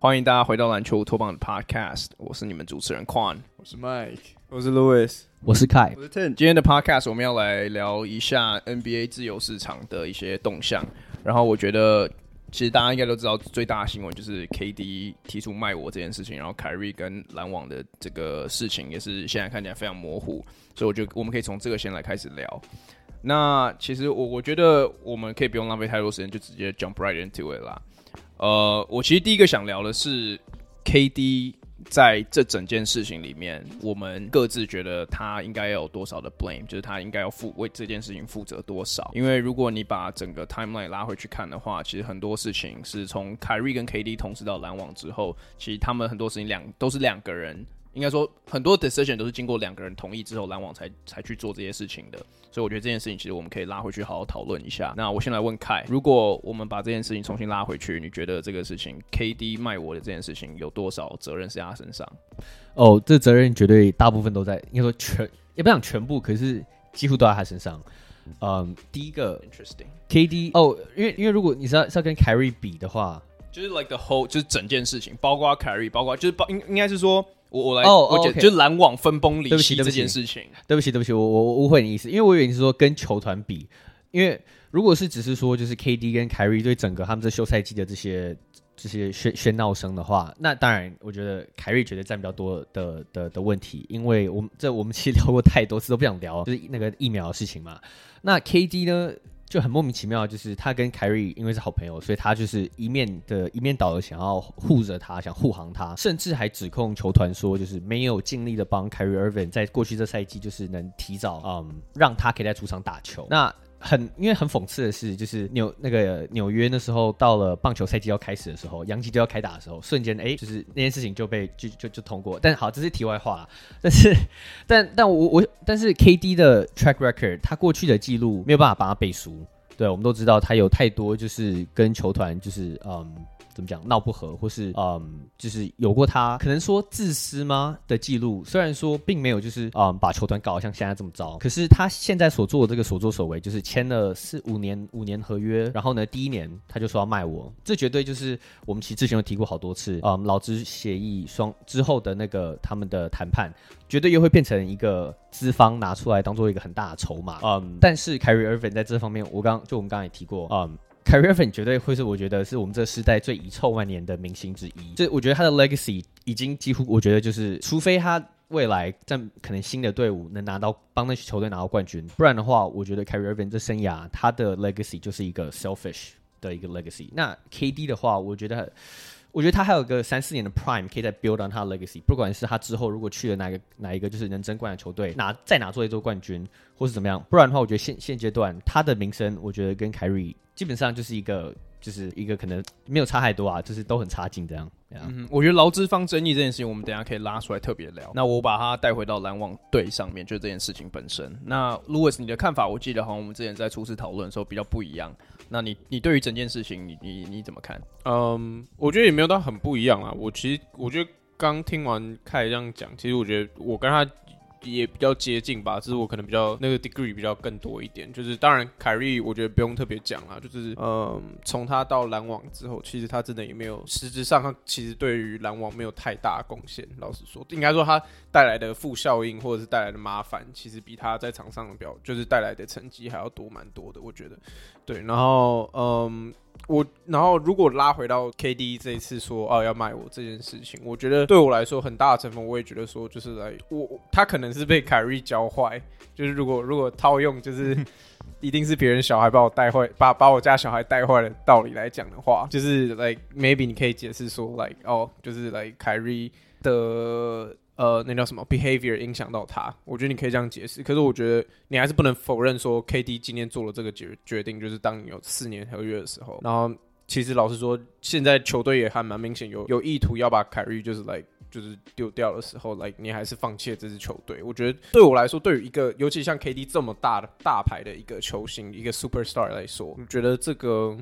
欢迎大家回到篮球乌托邦的 Podcast，我是你们主持人 Quan，我是 Mike，我是 Louis，我是 Kai，我是 Ten。今天的 Podcast 我们要来聊一下 NBA 自由市场的一些动向。然后我觉得，其实大家应该都知道，最大的新闻就是 KD 提出卖我这件事情，然后凯瑞跟篮网的这个事情也是现在看起来非常模糊，所以我觉得我们可以从这个先来开始聊。那其实我我觉得我们可以不用浪费太多时间，就直接 jump right into it 啦。呃，我其实第一个想聊的是 KD 在这整件事情里面，我们各自觉得他应该有多少的 blame，就是他应该要负为这件事情负责多少。因为如果你把整个 timeline 拉回去看的话，其实很多事情是从凯瑞跟 KD 同时到篮网之后，其实他们很多事情两都是两个人。应该说，很多 decision 都是经过两个人同意之后，篮网才才去做这些事情的。所以我觉得这件事情其实我们可以拉回去好好讨论一下。那我先来问凯，如果我们把这件事情重新拉回去，你觉得这个事情 KD 卖我的这件事情有多少责任是在他身上？哦，这责任绝对大部分都在，应该说全也不讲全部，可是几乎都在他身上。嗯，第一个 interesting KD 哦，因为因为如果你是要是要跟凯瑞比的话，就是 like the whole 就是整件事情，包括凯瑞，包括就是包应应该是说。我我来，oh, 我觉得 okay. 就是篮网分崩离析这件事情。对不起，对不起，我我我误会你意思，因为我以为你是说跟球团比，因为如果是只是说就是 KD 跟凯瑞对整个他们这休赛季的这些这些喧喧闹声的话，那当然我觉得凯瑞绝对占比较多的的的问题，因为我们这我们其实聊过太多次都不想聊，就是那个疫苗的事情嘛。那 KD 呢？就很莫名其妙，就是他跟凯瑞因为是好朋友，所以他就是一面的一面倒的想要护着他，想护航他，甚至还指控球团说，就是没有尽力的帮凯瑞·厄文在过去这赛季就是能提早嗯让他可以在主场打球。那很因为很讽刺的是，就是纽那个纽约那时候到了棒球赛季要开始的时候，杨基就要开打的时候，瞬间哎，就是那件事情就被就就就通过。但好，这是题外话。但是 但但我我但是 KD 的 track record，他过去的记录没有办法帮他背书。对，我们都知道他有太多就是跟球团就是嗯。怎么讲闹不和，或是嗯，就是有过他可能说自私吗的记录？虽然说并没有就是嗯把球团搞得像现在这么糟，可是他现在所做的这个所作所为，就是签了四五年五年合约，然后呢第一年他就说要卖我，这绝对就是我们其实之前有提过好多次，嗯，劳资协议双之后的那个他们的谈判，绝对又会变成一个资方拿出来当做一个很大的筹码，嗯，但是凯瑞·厄文在这方面，我刚就我们刚才也提过，嗯。凯瑞·厄文绝对会是我觉得是我们这个时代最遗臭万年的明星之一。这我觉得他的 legacy 已经几乎，我觉得就是，除非他未来在可能新的队伍能拿到帮那些球队拿到冠军，不然的话，我觉得凯瑞·厄文这生涯他的 legacy 就是一个 selfish 的一个 legacy。那 KD 的话，我觉得，我觉得他还有个三四年的 prime 可以再 build on 他的 legacy。不管是他之后如果去了哪个哪一个就是能争冠的球队，拿再拿做一座冠军，或是怎么样，不然的话，我觉得现现阶段他的名声，我觉得跟凯瑞。基本上就是一个，就是一个可能没有差太多啊，就是都很差劲这样。嗯，我觉得劳资方争议这件事情，我们等一下可以拉出来特别聊。那我把它带回到篮网队上面，就这件事情本身。那 Louis，你的看法，我记得好像我们之前在初次讨论的时候比较不一样。那你，你对于整件事情，你你你怎么看？嗯，我觉得也没有到很不一样啊。我其实我觉得刚听完凯这样讲，其实我觉得我跟他。也比较接近吧，只是我可能比较那个 degree 比较更多一点。就是当然，凯瑞我觉得不用特别讲啦，就是嗯，从他到篮网之后，其实他真的也没有实质上，他其实对于篮网没有太大贡献。老实说，应该说他带来的负效应或者是带来的麻烦，其实比他在场上的表就是带来的成绩还要多蛮多的。我觉得，对，然后嗯。我然后如果拉回到 KD 这一次说哦要卖我这件事情，我觉得对我来说很大的成分，我也觉得说就是来我他可能是被凯瑞教坏，就是如果如果套用就是 一定是别人小孩把我带坏，把把我家小孩带坏的道理来讲的话，就是 like maybe 你可以解释说 like 哦就是来凯瑞的。呃，那叫什么 behavior 影响到他？我觉得你可以这样解释。可是我觉得你还是不能否认说，KD 今天做了这个决决定，就是当你有四年合约的时候。然后，其实老实说，现在球队也还蛮明显有有意图要把凯瑞就是来、like, 就是丢掉的时候，来、like, 你还是放弃了这支球队。我觉得对我来说，对于一个尤其像 KD 这么大的大牌的一个球星，一个 superstar 来说，我觉得这个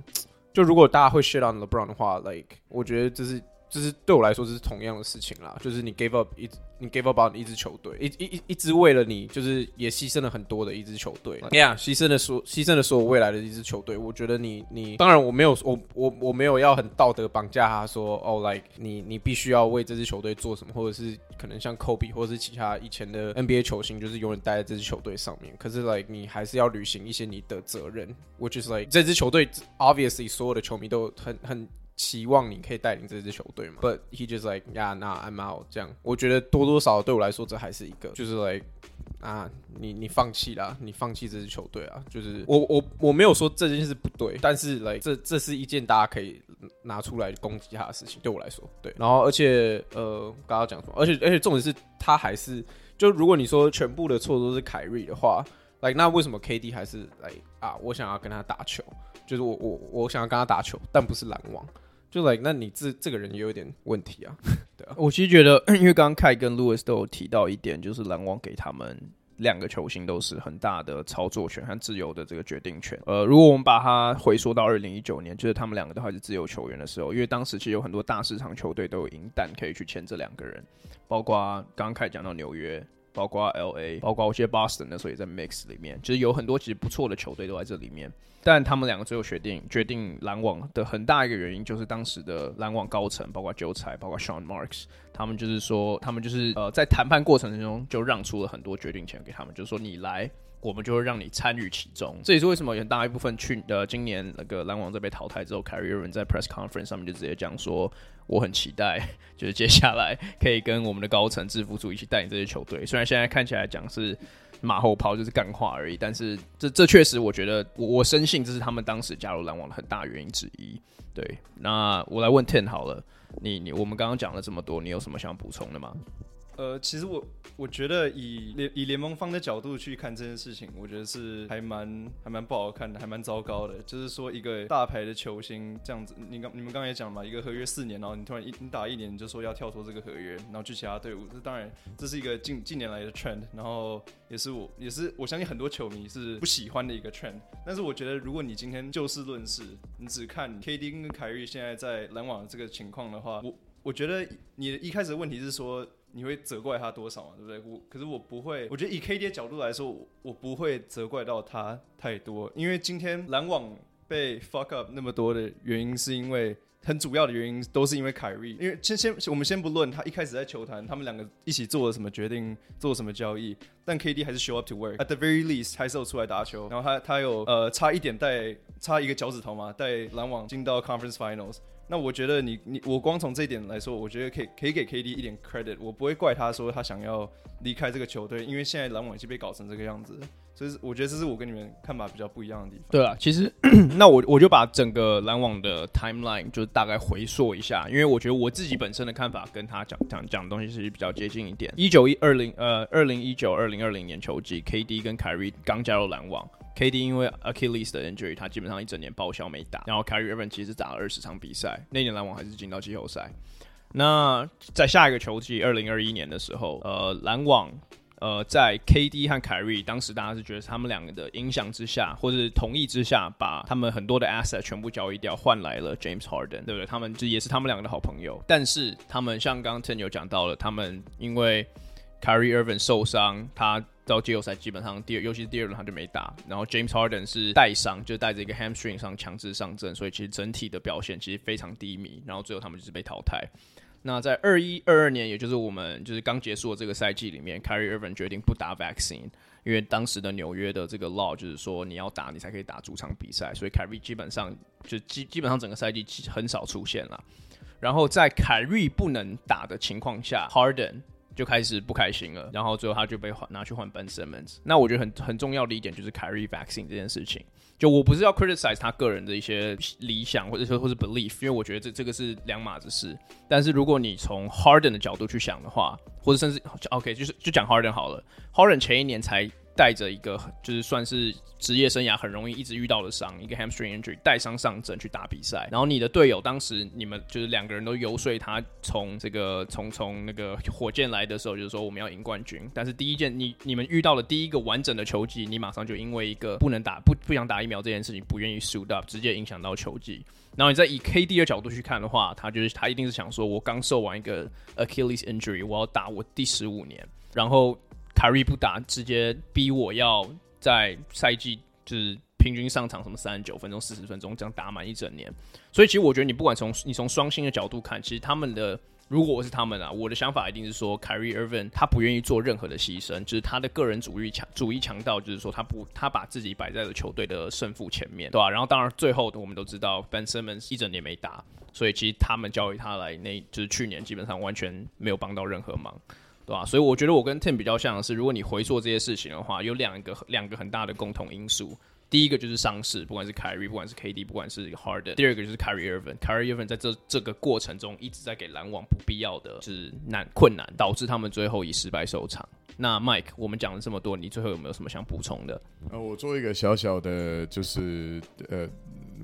就如果大家会 shit on LeBron 的话，like 我觉得这是。就是对我来说，这是同样的事情啦。就是你 give up 一，你 give up 你一支球队，一一一支为了你，就是也牺牲了很多的一支球队。对呀，牺牲了所牺牲了所有未来的一支球队。我觉得你你，当然我没有我我我没有要很道德绑架他说哦，like 你你必须要为这支球队做什么，或者是可能像 Kobe 或者是其他以前的 NBA 球星，就是永远待在这支球队上面。可是 like 你还是要履行一些你的责任。which is like 这支球队 obviously 所有的球迷都很很。期望你可以带领这支球队嘛？But he just like yeah, nah, I'm out。这样，我觉得多多少少对我来说，这还是一个，就是 like 啊，你你放弃啦，你放弃这支球队啊。就是我我我没有说这件事不对，但是 like 这这是一件大家可以拿出来攻击他的事情。对我来说，对。然后而且呃，刚刚讲什么？而且而且重点是他还是，就如果你说全部的错都是凯瑞的话，like 那为什么 KD 还是来、like, 啊？我想要跟他打球，就是我我我想要跟他打球，但不是篮网。就 like，那你这这个人也有点问题啊，对啊。我其实觉得，因为刚刚凯跟 Louis 都有提到一点，就是篮网给他们两个球星都是很大的操作权和自由的这个决定权。呃，如果我们把它回溯到二零一九年，就是他们两个都还是自由球员的时候，因为当时其实有很多大市场球队都有银弹可以去签这两个人，包括刚刚凯讲到纽约。包括 LA，包括我记得 Boston 的时候也在 Mix 里面，其实有很多其实不错的球队都在这里面。但他们两个最后决定决定篮网的很大一个原因，就是当时的篮网高层，包括韭菜，包括 Sean Marks，他们就是说，他们就是呃在谈判过程中就让出了很多决定权给他们，就是说你来。我们就会让你参与其中，这也是为什么有很大一部分去呃今年那个篮网在被淘汰之后，Kyrie Irving 在 press conference 上面就直接讲说，我很期待，就是接下来可以跟我们的高层制服组一起带领这些球队。虽然现在看起来讲是马后炮，就是干话而已，但是这这确实我觉得我我深信这是他们当时加入篮网的很大原因之一。对，那我来问 Ten 好了，你你我们刚刚讲了这么多，你有什么想补充的吗？呃，其实我我觉得以联以联盟方的角度去看这件事情，我觉得是还蛮还蛮不好看的，还蛮糟糕的。就是说一个大牌的球星这样子，你刚你们刚才也讲嘛，一个合约四年，然后你突然一你打一年，你就说要跳脱这个合约，然后去其他队伍，这当然这是一个近近年来的 trend，然后也是我也是我相信很多球迷是不喜欢的一个 trend。但是我觉得如果你今天就事论事，你只看 KD 跟凯瑞现在在篮网的这个情况的话，我我觉得你的一开始的问题是说。你会责怪他多少嘛？对不对？我可是我不会，我觉得以 KD 的角度来说，我不会责怪到他太多，因为今天篮网被 fuck up 那么多的原因，是因为很主要的原因都是因为凯瑞。因为先先我们先不论他一开始在球坛，他们两个一起做了什么决定，做什么交易，但 KD 还是 show up to work，at the very least 还是有出来打球，然后他他有呃差一点带差一个脚趾头嘛，带篮网进到 Conference Finals。那我觉得你你我光从这一点来说，我觉得可以可以给 KD 一点 credit，我不会怪他说他想要离开这个球队，因为现在篮网已经被搞成这个样子，所以我觉得这是我跟你们看法比较不一样的地方。对啊，其实 那我我就把整个篮网的 timeline 就大概回溯一下，因为我觉得我自己本身的看法跟他讲讲讲的东西是比较接近一点。一九一二零呃二零一九二零二零年球季，KD 跟凯瑞刚加入篮网。KD 因为 Achilles 的 injury，他基本上一整年报销没打。然后 Kyrie Irving 其实打了二十场比赛，那年篮网还是进到季后赛。那在下一个球季，二零二一年的时候，呃，篮网呃在 KD 和凯瑞当时大家是觉得他们两个的影响之下，或者是同意之下，把他们很多的 asset 全部交易掉，换来了 James Harden，对不对？他们这也是他们两个的好朋友。但是他们像刚刚 Ten 有讲到了，他们因为 Kyrie Irving 受伤，他到季后赛基本上第二，尤其是第二轮他就没打。然后 James Harden 是带伤，就带着一个 hamstring 上强制上阵，所以其实整体的表现其实非常低迷。然后最后他们就是被淘汰。那在二一二二年，也就是我们就是刚结束的这个赛季里面，Kyrie Irving 决定不打 vaccine，因为当时的纽约的这个 law 就是说你要打你才可以打主场比赛，所以 Kyrie 基本上就基基本上整个赛季很少出现了。然后在 Kyrie 不能打的情况下，Harden 就开始不开心了，然后最后他就被换拿去换 Ben Simmons。那我觉得很很重要的一点就是 Kyrie vaccine 这件事情。就我不是要 criticize 他个人的一些理想或者说或者 belief，因为我觉得这这个是两码子事。但是如果你从 Harden 的角度去想的话，或者甚至 OK 就是就讲 Harden 好了，Harden 前一年才带着一个就是算是职业生涯很容易一直遇到的伤，一个 hamstring injury 带伤上阵去打比赛，然后你的队友当时你们就是两个人都游说他从这个从从那个火箭来的时候，就是说我们要赢冠军，但是第一件你你们遇到了第一个完整的球季，你马上就因为一个不能打不不想打疫苗这件事情不愿意 suit up，直接影响到球季。然后你再以 KD 的角度去看的话，他就是他一定是想说，我刚受完一个 Achilles injury，我要打我第十五年，然后。凯瑞不打，直接逼我要在赛季就是平均上场什么三十九分钟、四十分钟这样打满一整年。所以其实我觉得你不管从你从双星的角度看，其实他们的如果我是他们啊，我的想法一定是说凯瑞·厄文他不愿意做任何的牺牲，就是他的个人主义强主义强到就是说他不他把自己摆在了球队的胜负前面，对吧、啊？然后当然最后我们都知道 Ben Simmons 一整年没打，所以其实他们交给他来，那就是去年基本上完全没有帮到任何忙。对吧？所以我觉得我跟 Tim 比较像的是，如果你回溯这些事情的话，有两个两个很大的共同因素。第一个就是伤势，不管是 Kyrie，不管是 KD，不管是 Harden。第二个就是 Kyrie Irving。Kyrie Irving 在这这个过程中一直在给篮网不必要的就是难困难，导致他们最后以失败收场。那 Mike，我们讲了这么多，你最后有没有什么想补充的？呃，我做一个小小的，就是呃。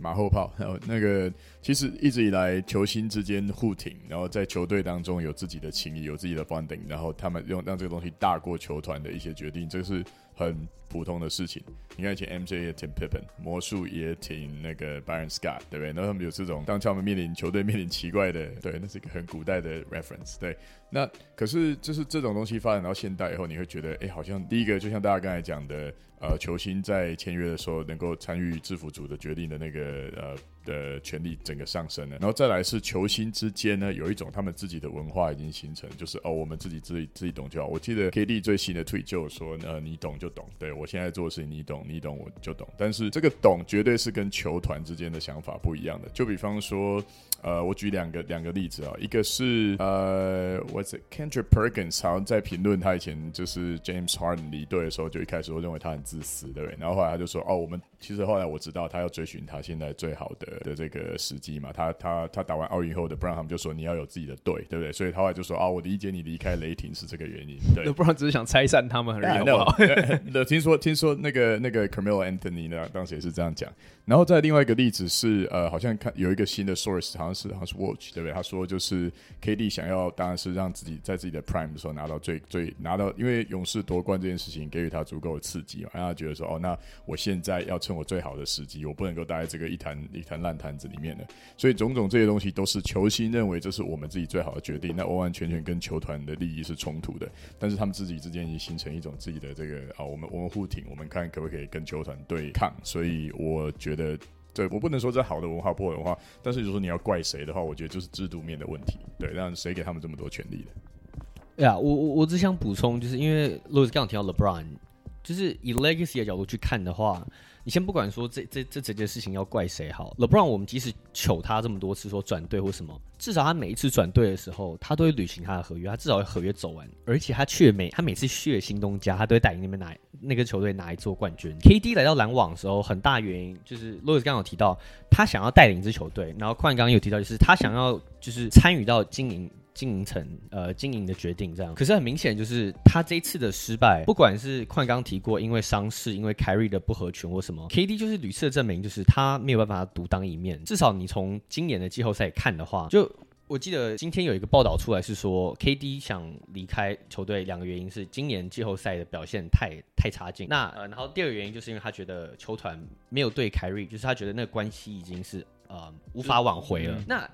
马后炮，然后那个其实一直以来球星之间互挺，然后在球队当中有自己的情谊，有自己的 funding，然后他们用让这个东西大过球团的一些决定，这个是很普通的事情。你看以前 MJ 也挺 Pippen，魔术也挺那个 Byron Scott，对不对？然后他们有这种当他们面临球队面临奇怪的，对，那是一个很古代的 reference，对。那可是就是这种东西发展到现代以后，你会觉得，哎，好像第一个就像大家刚才讲的。呃，球星在签约的时候能够参与制服组的决定的那个呃的权利整个上升了，然后再来是球星之间呢有一种他们自己的文化已经形成，就是哦我们自己自己自己懂就好。我记得 KD 最新的 tweet 就说，呃你懂就懂，对我现在做的事情你懂你懂我就懂，但是这个懂绝对是跟球团之间的想法不一样的。就比方说，呃我举两个两个例子啊，一个是呃 What's it，Kendra Perkins 好像在评论他以前就是 James Harden 离队的时候，就一开始我认为他很。自私，对不对？然后后来他就说：“哦，我们其实后来我知道他要追寻他现在最好的的这个时机嘛。他他他打完奥运后的，不然他们就说你要有自己的队，对不对？所以他后来就说：啊，我理解你离开雷霆是这个原因。对，不然只是想拆散他们而已。那听说听说那个那个 Carmelo Anthony 呢，当时也是这样讲。然后再另外一个例子是，呃，好像看有一个新的 source，好像是好像是 Watch，对不对？他说就是 KD 想要，当然是让自己在自己的 prime 的时候拿到最最拿到，因为勇士夺冠这件事情给予他足够的刺激嘛。让他觉得说，哦，那我现在要我最好的时机，我不能够待在这个一坛一坛烂摊子里面的。所以种种这些东西都是球星认为这是我们自己最好的决定，那完完全全跟球团的利益是冲突的。但是他们自己之间已经形成一种自己的这个啊，我们我们互挺，我们看可不可以跟球团对抗。所以我觉得，对我不能说这好的文化不文化，但是如果说你要怪谁的话，我觉得就是制度面的问题。对，让谁给他们这么多权利的？对啊，我我我只想补充，就是因为罗斯刚刚提到 LeBron。就是以 legacy 的角度去看的话，你先不管说这这这整件事情要怪谁好，LeBron 我们即使求他这么多次说转队或什么，至少他每一次转队的时候，他都会履行他的合约，他至少会合约走完，而且他却每他每次去新东家，他都会带领那边拿那个球队拿一座冠军。KD 来到篮网的时候，很大原因就是 Louis 刚刚有提到，他想要带领一支球队，然后矿刚刚有提到，就是他想要就是参与到经营。经营层呃经营的决定这样，可是很明显就是他这一次的失败，不管是矿刚提过，因为伤势，因为凯瑞的不合群或什么，KD 就是屡次的证明，就是他没有办法独当一面。至少你从今年的季后赛看的话，就我记得今天有一个报道出来是说，KD 想离开球队，两个原因是今年季后赛的表现太太差劲。那呃，然后第二个原因就是因为他觉得球团没有对凯瑞，就是他觉得那个关系已经是呃无法挽回了。那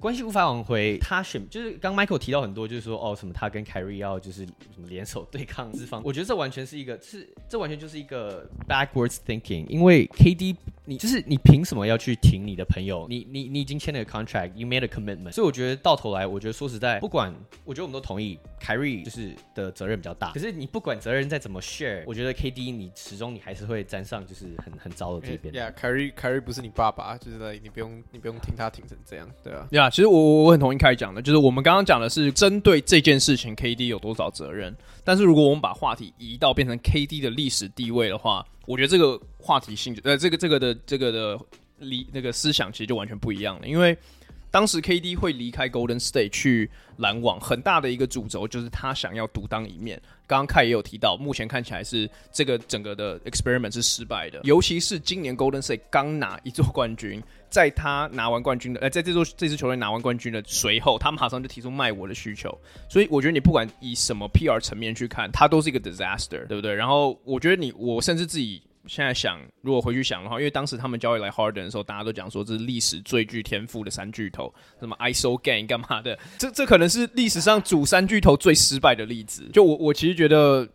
关系无法挽回，他选就是刚 Michael 提到很多，就是说哦什么他跟 Kyrie 要就是什么联手对抗资方，我觉得这完全是一个是这完全就是一个 backwards thinking，因为 KD 你就是你凭什么要去挺你的朋友？你你你已经签了个 contract，you made a commitment，所以我觉得到头来，我觉得说实在，不管我觉得我们都同意 Kyrie 就是的责任比较大，可是你不管责任再怎么 share，我觉得 KD 你始终你还是会沾上就是很很糟的这边。Yeah，Kyrie Kyrie 不是你爸爸，就是你不用你不用听他挺成这样，对啊。Yeah。其实我我我很同意凯讲的，就是我们刚刚讲的是针对这件事情，KD 有多少责任。但是如果我们把话题移到变成 KD 的历史地位的话，我觉得这个话题性质，呃，这个这个的这个的理那个思想其实就完全不一样了。因为当时 KD 会离开 Golden State 去篮网，很大的一个主轴就是他想要独当一面。刚刚凯也有提到，目前看起来是这个整个的 experiment 是失败的，尤其是今年 Golden State 刚拿一座冠军，在他拿完冠军的，呃，在这座这支球队拿完冠军的随后，他马上就提出卖我的需求，所以我觉得你不管以什么 PR 层面去看，它都是一个 disaster，对不对？然后我觉得你，我甚至自己。现在想，如果回去想的话，因为当时他们交易来 Harden 的时候，大家都讲说这是历史最具天赋的三巨头，什么 ISO Gang 干嘛的，这这可能是历史上组三巨头最失败的例子。就我我其实觉得，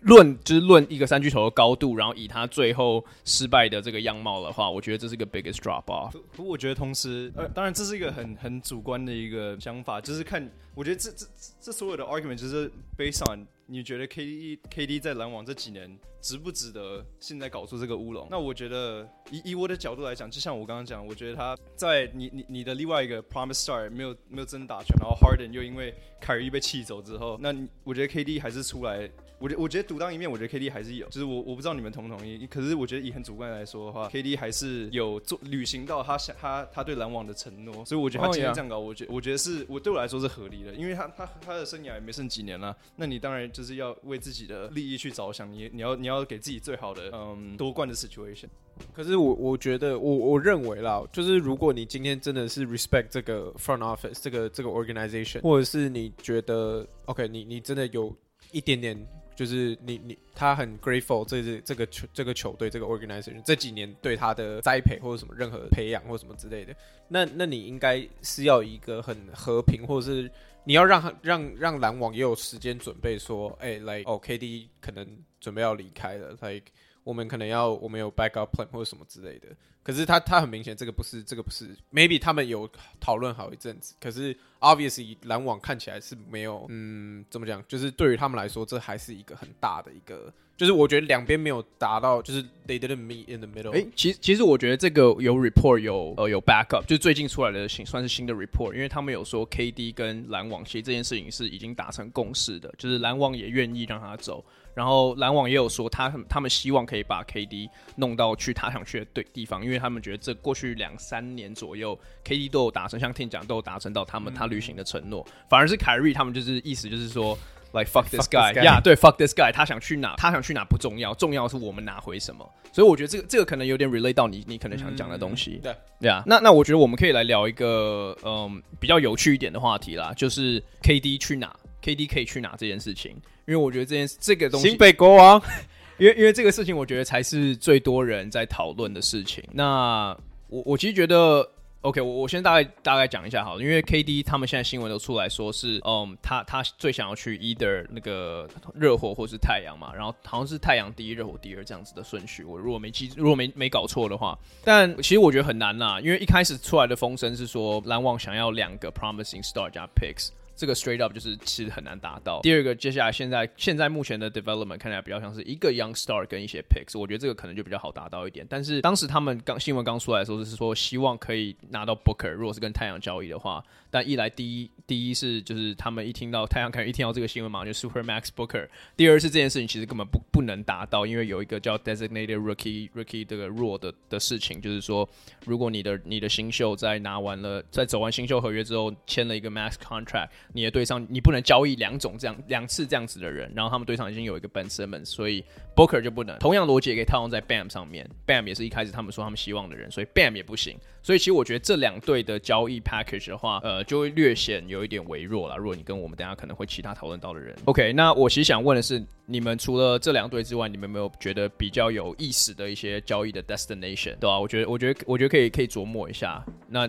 论就是论一个三巨头的高度，然后以他最后失败的这个样貌的话，我觉得这是一个 biggest drop off。不过我觉得同时，呃，当然这是一个很很主观的一个想法，就是看，我觉得这这这所有的 argument 就是 based on 你觉得 KD KD 在篮网这几年。值不值得现在搞出这个乌龙？那我觉得以以我的角度来讲，就像我刚刚讲，我觉得他在你你你的另外一个 Promise Star 没有没有真打全，然后 Harden 又因为凯瑞被气走之后，那我觉得 KD 还是出来，我觉我觉得独当一面，我觉得 KD 还是有，就是我我不知道你们同不同意，可是我觉得以很主观来说的话，KD 还是有做履行到他想他他对篮网的承诺，所以我觉得他今天这样搞，我觉我觉得是我对我来说是合理的，因为他他他的生涯也没剩几年了，那你当然就是要为自己的利益去着想，你你要你要。要给自己最好的嗯夺冠的 situation，可是我我觉得我我认为啦，就是如果你今天真的是 respect 这个 front office 这个这个 organization，或者是你觉得 OK，你你真的有一点点，就是你你他很 grateful 这这这个球这个球队这个 organization 这几年对他的栽培或者什么任何培养或什么之类的，那那你应该是要一个很和平或者是。你要让让让篮网也有时间准备，说，哎、来，哦，KD 可能准备要离开了，like 我们可能要我们有 backup plan 或者什么之类的。可是他他很明显，这个不是这个不是，maybe 他们有讨论好一阵子，可是 obviously 篮网看起来是没有，嗯，怎么讲？就是对于他们来说，这还是一个很大的一个。就是我觉得两边没有达到，就是 they didn't meet in the middle。哎、欸，其实其实我觉得这个有 report 有呃有 backup，就是最近出来的新算是新的 report，因为他们有说 KD 跟篮网其实这件事情是已经达成共识的，就是篮网也愿意让他走，然后篮网也有说他他们希望可以把 KD 弄到去他想去的对地方，因为他们觉得这过去两三年左右 KD 都有达成，像 Tim 讲都有达成到他们他履行的承诺，反而是凯瑞他们就是意思就是说。Like fuck this guy，呀，对，fuck this guy，他想去哪，他想去哪不重要，重要是我们拿回什么。所以我觉得这个这个可能有点 relate 到你，你可能想讲的东西。对，对啊。那那我觉得我们可以来聊一个嗯比较有趣一点的话题啦，就是 KD 去哪，KD 可以去哪这件事情。因为我觉得这件这个东西，新北国王，因为因为这个事情，我觉得才是最多人在讨论的事情。那我我其实觉得。OK，我我先大概大概讲一下好了，因为 KD 他们现在新闻都出来说是，嗯，他他最想要去 either 那个热火或是太阳嘛，然后好像是太阳第一，热火第二这样子的顺序，我如果没记，如果没没搞错的话，但其实我觉得很难啦，因为一开始出来的风声是说篮网想要两个 promising star 加 picks。这个 straight up 就是其实很难达到。第二个，接下来现在现在目前的 development 看起来比较像是一个 young star 跟一些 picks，我觉得这个可能就比较好达到一点。但是当时他们刚新闻刚出来的时候，就是说希望可以拿到 Booker，如果是跟太阳交易的话。但一来第一第一是就是他们一听到太阳开始一听到这个新闻马上，就 Super Max Booker。第二是这件事情其实根本不不能达到，因为有一个叫 Designated Rookie Rookie 这个 rule 的的事情，就是说如果你的你的新秀在拿完了在走完新秀合约之后签了一个 Max Contract，你的队上你不能交易两种这样两次这样子的人，然后他们队上已经有一个 ben simon，所以 Booker 就不能。同样逻辑也可以套用在 Bam 上面，Bam 也是一开始他们说他们希望的人，所以 Bam 也不行。所以其实我觉得这两队的交易 package 的话，呃，就会略显有一点微弱了。如果你跟我们等下可能会其他讨论到的人，OK，那我其实想问的是，你们除了这两队之外，你们有没有觉得比较有意思的一些交易的 destination，对吧？我觉得，我觉得，我觉得可以可以琢磨一下。那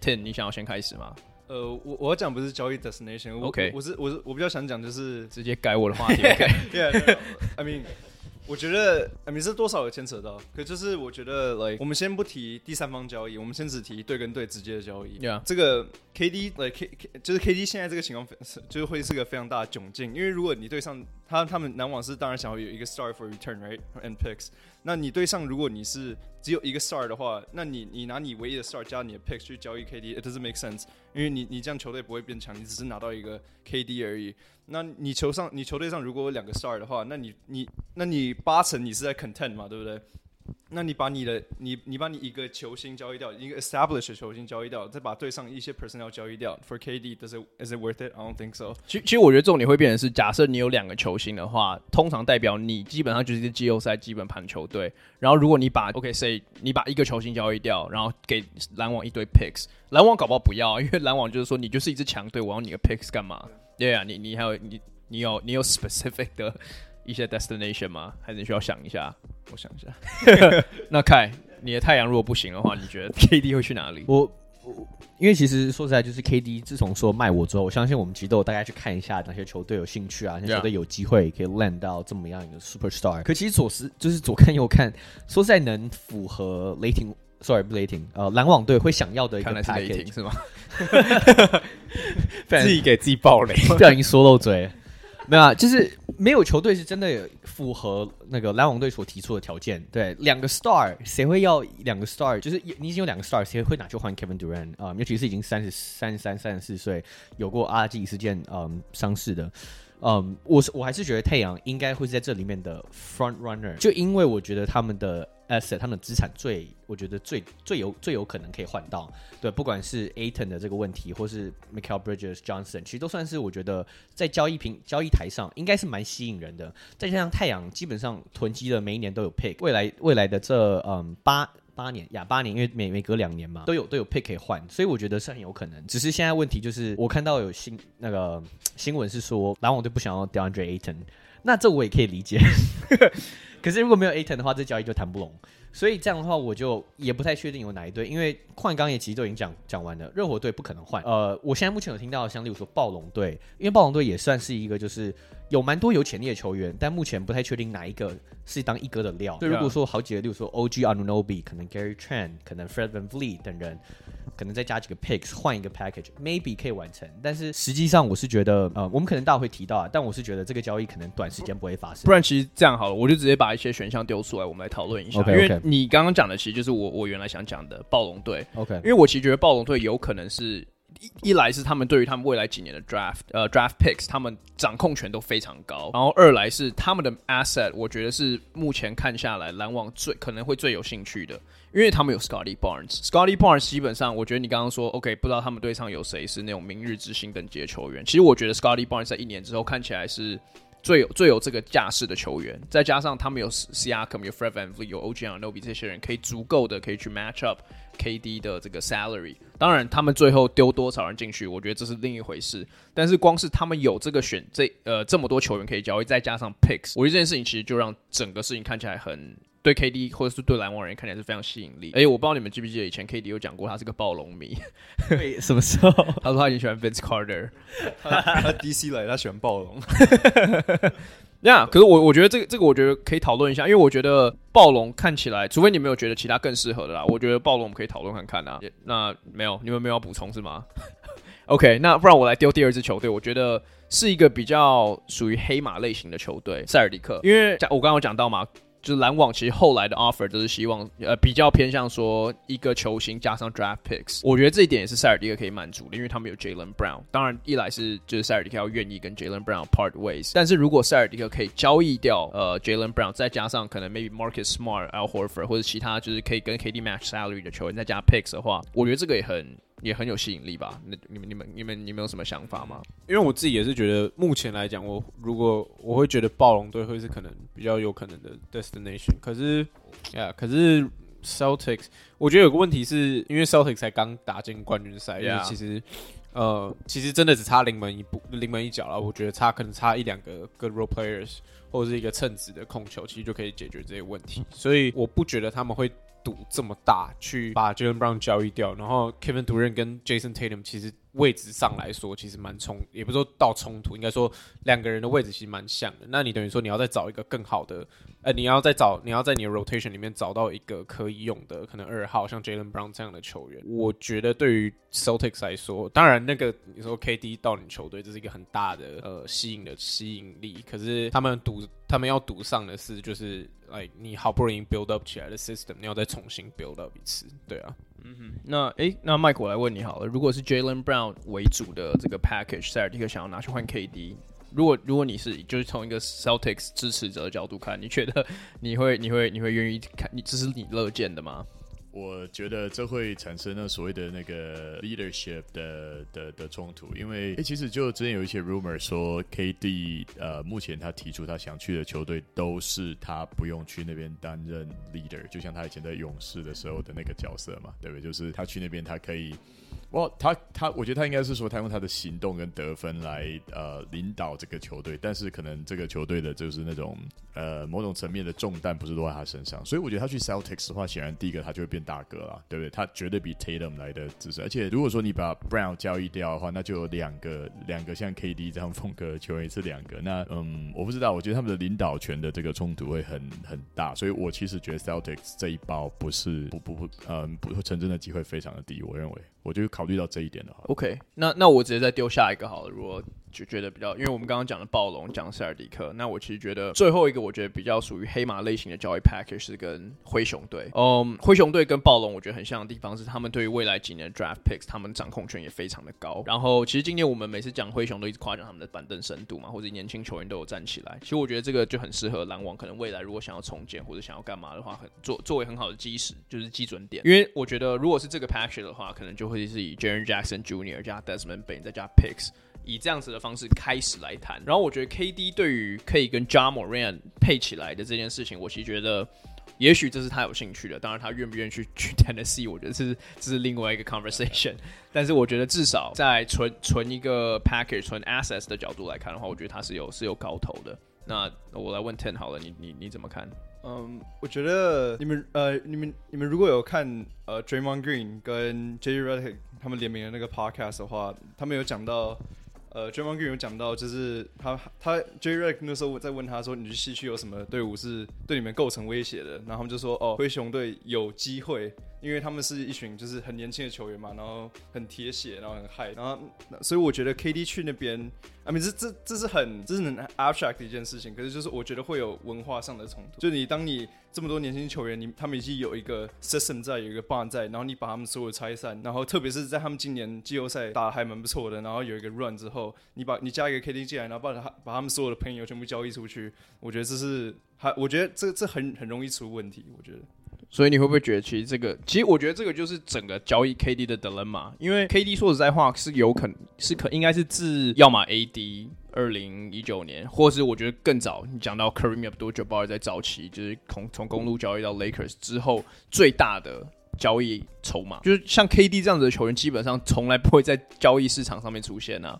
Ten，你想要先开始吗？呃，我我要讲不是交易 destination，OK，我是我是我比较想讲就是直接改我的话题，OK，Yeah，I mean。我觉得 I mean 是多少有牵扯到？可就是我觉得，like 我们先不提第三方交易，我们先只提对跟对直接的交易。Yeah. 这个 KD 来、like、K K 就是 KD 现在这个情况，就是会是个非常大的窘境。因为如果你对上他，他们篮网是当然想要有一个 star for return，right and picks。那你对上如果你是只有一个 star 的话，那你你拿你唯一的 star 加你的 picks 去交易 KD，it doesn't make sense。因为你你这样球队不会变强，你只是拿到一个 KD 而已。那你球上，你球队上如果有两个 star 的话，那你你那你八成你是在 content 嘛，对不对？那你把你的你你把你一个球星交易掉，一个 established 球星交易掉，再把队上一些 personnel 交易掉，for KD，does it is it worth it? I don't think so。其其实我觉得重点会变成是，假设你有两个球星的话，通常代表你基本上就是季后赛基本盘球队。然后如果你把 OK say 你把一个球星交易掉，然后给篮网一堆 picks，篮网搞不好不要，因为篮网就是说你就是一支强队，我要你的 picks 干嘛？对啊，你你还有你你有你有 specific 的一些 destination 吗？还是你需要想一下？我想一下，那凯，你的太阳如果不行的话，你觉得 KD 会去哪里？我我因为其实说实在，就是 KD 自从说卖我之后，我相信我们其实都有大概去看一下哪些球队有兴趣啊，哪些球队有机会可以 land 到这么样一个 superstar。可其实左思就是左看右看，说实在能符合雷霆，sorry 不雷霆，呃，篮网队会想要的一个来是雷霆是吗？自己给自己爆雷，不小心说漏嘴。没有，就是没有球队是真的符合那个篮网队所提出的条件。对，两个 star，谁会要两个 star？就是你已经有两个 star，谁会拿去换 Kevin Durant 啊、尤其是已经三十三、三、三十四岁，有过 RG 事件嗯伤势的。嗯，我是我还是觉得太阳应该会是在这里面的 front runner，就因为我觉得他们的 asset，他们的资产最，我觉得最最有最有可能可以换到，对，不管是 Aton 的这个问题，或是 Mikal Bridges Johnson，其实都算是我觉得在交易平交易台上应该是蛮吸引人的。再加上太阳基本上囤积的每一年都有 pick，未来未来的这嗯八。八年呀，八年，因为每每隔两年嘛，都有都有 pick 可以换，所以我觉得是很有可能。只是现在问题就是，我看到有新那个 新闻是说，篮网队不想要 DeAndre Ayton，那这我也可以理解。可是如果没有 Ayton 的话，这交易就谈不拢。所以这样的话，我就也不太确定有哪一队，因为换刚也其实都已经讲讲完了，热火队不可能换。呃，我现在目前有听到像例如说暴龙队，因为暴龙队也算是一个就是有蛮多有潜力的球员，但目前不太确定哪一个是当一哥的料。对，如果说好几个，例如说 OG Anunoby，可能 Gary Trent，可能 Fred VanVleet 等人。可能再加几个 picks 换一个 package，maybe 可以完成。但是实际上我是觉得，呃，我们可能大家会提到啊，但我是觉得这个交易可能短时间不会发生。不然其实这样好了，我就直接把一些选项丢出来，我们来讨论一下。Okay, okay. 因为你刚刚讲的其实就是我我原来想讲的暴龙队。OK，因为我其实觉得暴龙队有可能是。一一来是他们对于他们未来几年的 draft 呃 draft picks 他们掌控权都非常高，然后二来是他们的 asset 我觉得是目前看下来篮网最可能会最有兴趣的，因为他们有 Scotty Barnes，Scotty Barnes 基本上我觉得你刚刚说 OK 不知道他们队上有谁是那种明日之星等级的球员，其实我觉得 Scotty Barnes 在一年之后看起来是最有最有这个架势的球员，再加上他们有 c r c o m 有 Fred VanVleet 有 OG 啊、n o b i 这些人可以足够的可以去 match up KD 的这个 salary。当然，他们最后丢多少人进去，我觉得这是另一回事。但是，光是他们有这个选这呃这么多球员可以交易，再加上 picks，我觉得这件事情其实就让整个事情看起来很对 KD 或者是对篮网人看起来是非常吸引力。哎我不知道你们记不记得以前 KD 有讲过他是个暴龙迷，对，什么时候？他说他很喜欢 Vince Carter，他，他 DC 来，他喜欢暴龙。那、yeah, 可是我我觉得这个这个我觉得可以讨论一下，因为我觉得暴龙看起来，除非你没有觉得其他更适合的啦，我觉得暴龙我们可以讨论看看啊。那没有，你们没有要补充是吗？OK，那不然我来丢第二支球队，我觉得是一个比较属于黑马类型的球队——塞尔迪克，因为我刚刚有讲到嘛。就是篮网其实后来的 offer 都是希望，呃，比较偏向说一个球星加上 draft picks。我觉得这一点也是塞尔迪克可以满足的，因为他们有 Jalen Brown。当然，一来是就是塞尔迪克要愿意跟 Jalen Brown part ways，但是如果塞尔迪克可以交易掉呃 Jalen Brown，再加上可能 maybe Marcus Smart、Al Horford 或者其他就是可以跟 KD match salary 的球员，再加 picks 的话，我觉得这个也很。也很有吸引力吧？那你们、你们、你们、你们有什么想法吗？因为我自己也是觉得，目前来讲，我如果我会觉得暴龙队会是可能比较有可能的 destination。可是，呀，可是 Celtics，我觉得有个问题是因为 Celtics 才刚打进冠军赛，因为其实，呃，其实真的只差临门一步、临门一脚了。我觉得差可能差一两个 good role players 或者是一个称职的控球，其实就可以解决这些问题。所以我不觉得他们会。赌这么大去把 Jalen Brown 交易掉，然后 Kevin Durant 跟 Jason Tatum 其实位置上来说其实蛮冲，也不说到冲突，应该说两个人的位置其实蛮像的。那你等于说你要再找一个更好的，呃，你要再找你要在你的 rotation 里面找到一个可以用的，可能二号像 Jalen Brown 这样的球员。我觉得对于 Celtics 来说，当然那个你说 KD 到你球队这是一个很大的呃吸引的吸引力，可是他们赌他们要赌上的是就是。来，like, 你好不容易 build up 起来的 system，你要再重新 build up 一次，对啊。嗯哼，那诶，那麦克我来问你好了，如果是 Jalen Brown 为主的这个 package，塞尔蒂克想要拿去换 KD，如果如果你是就是从一个 Celtics 支持者的角度看，你觉得你会你会你会愿意看？你这是你乐见的吗？我觉得这会产生了所谓的那个 leadership 的的的冲突，因为、诶、其实就之前有一些 rumor 说，KD 呃，目前他提出他想去的球队都是他不用去那边担任 leader，就像他以前在勇士的时候的那个角色嘛，对不对？就是他去那边他可以。哇他他，我觉得他应该是说，他用他的行动跟得分来呃领导这个球队，但是可能这个球队的就是那种呃某种层面的重担不是落在他身上，所以我觉得他去 Celtics 的话，显然第一个他就会变大哥了，对不对？他绝对比 Tatum 来的资深，而且如果说你把 Brown 交易掉的话，那就有两个两个像 KD 这样风格的球员是两个，那嗯，我不知道，我觉得他们的领导权的这个冲突会很很大，所以我其实觉得 Celtics 这一包不是不不不嗯不成真的机会非常的低，我认为。我就考虑到这一点了。OK，那那我直接再丢下一个好了。如果就觉得比较，因为我们刚刚讲了暴龙，讲塞尔迪克，那我其实觉得最后一个我觉得比较属于黑马类型的交易 package 是跟灰熊队。嗯，灰熊队跟暴龙我觉得很像的地方是，他们对于未来几年的 draft picks，他们掌控权也非常的高。然后其实今年我们每次讲灰熊都一直夸奖他们的板凳深度嘛，或者年轻球员都有站起来。其实我觉得这个就很适合篮网，可能未来如果想要重建或者想要干嘛的话，很作作为很好的基石，就是基准点。因为我觉得如果是这个 package 的话，可能就会是以 Jaren Jackson Jr. 加 Desmond Bane 再加 picks。以这样子的方式开始来谈，然后我觉得 KD 对于可以跟 Ja Morant 配起来的这件事情，我其实觉得，也许这是他有兴趣的。当然，他愿不愿意去去 Tennessee，我觉得这是这是另外一个 conversation。但是我觉得至少在纯纯一个 package、纯 assets 的角度来看的话，我觉得他是有是有高头的。那我来问 Ten 好了，你你你怎么看？嗯，我觉得你们呃，你们你们如果有看呃 Draymond Green 跟 JJ Redick 他们联名的那个 podcast 的话，他们有讲到。呃，Jamal Green 有讲到，就是他他 Jay Rick 那时候在问他说：“你去西区有什么队伍是对你们构成威胁的？”然后他们就说：“哦，灰熊队有机会。”因为他们是一群就是很年轻的球员嘛，然后很铁血，然后很嗨，然后所以我觉得 KD 去那边，I mean 这这这是很这是很 abstract 的一件事情，可是就是我觉得会有文化上的冲突。就你当你这么多年轻球员，你他们已经有一个 system 在，有一个 bond 在，然后你把他们所有拆散，然后特别是在他们今年季后赛打得还蛮不错的，然后有一个 run 之后，你把你加一个 KD 进来，然后把他把他们所有的朋友全部交易出去，我觉得这是还我觉得这这很很容易出问题，我觉得。所以你会不会觉得，其实这个，其实我觉得这个就是整个交易 KD 的 dilemma，因为 KD 说实在话是有可能是可应该是自要么 AD 二零一九年，或是我觉得更早，你讲到 Kareem Abdul-Jabbar 在早期，就是从从公路交易到 Lakers 之后最大的交易筹码，就是像 KD 这样子的球员，基本上从来不会在交易市场上面出现啊，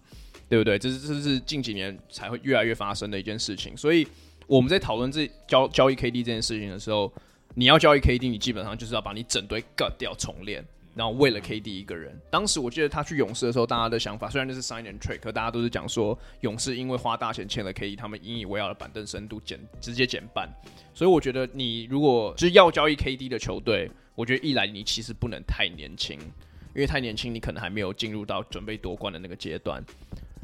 对不对？这是这是近几年才会越来越发生的一件事情，所以我们在讨论这交交易 KD 这件事情的时候。你要交易 KD，你基本上就是要把你整队割掉重练，然后为了 KD 一个人。当时我记得他去勇士的时候，大家的想法虽然那是 sign and trade，可大家都是讲说勇士因为花大钱签了 KD，他们引以为傲的板凳深度减直接减半。所以我觉得你如果就是要交易 KD 的球队，我觉得一来你其实不能太年轻，因为太年轻你可能还没有进入到准备夺冠的那个阶段。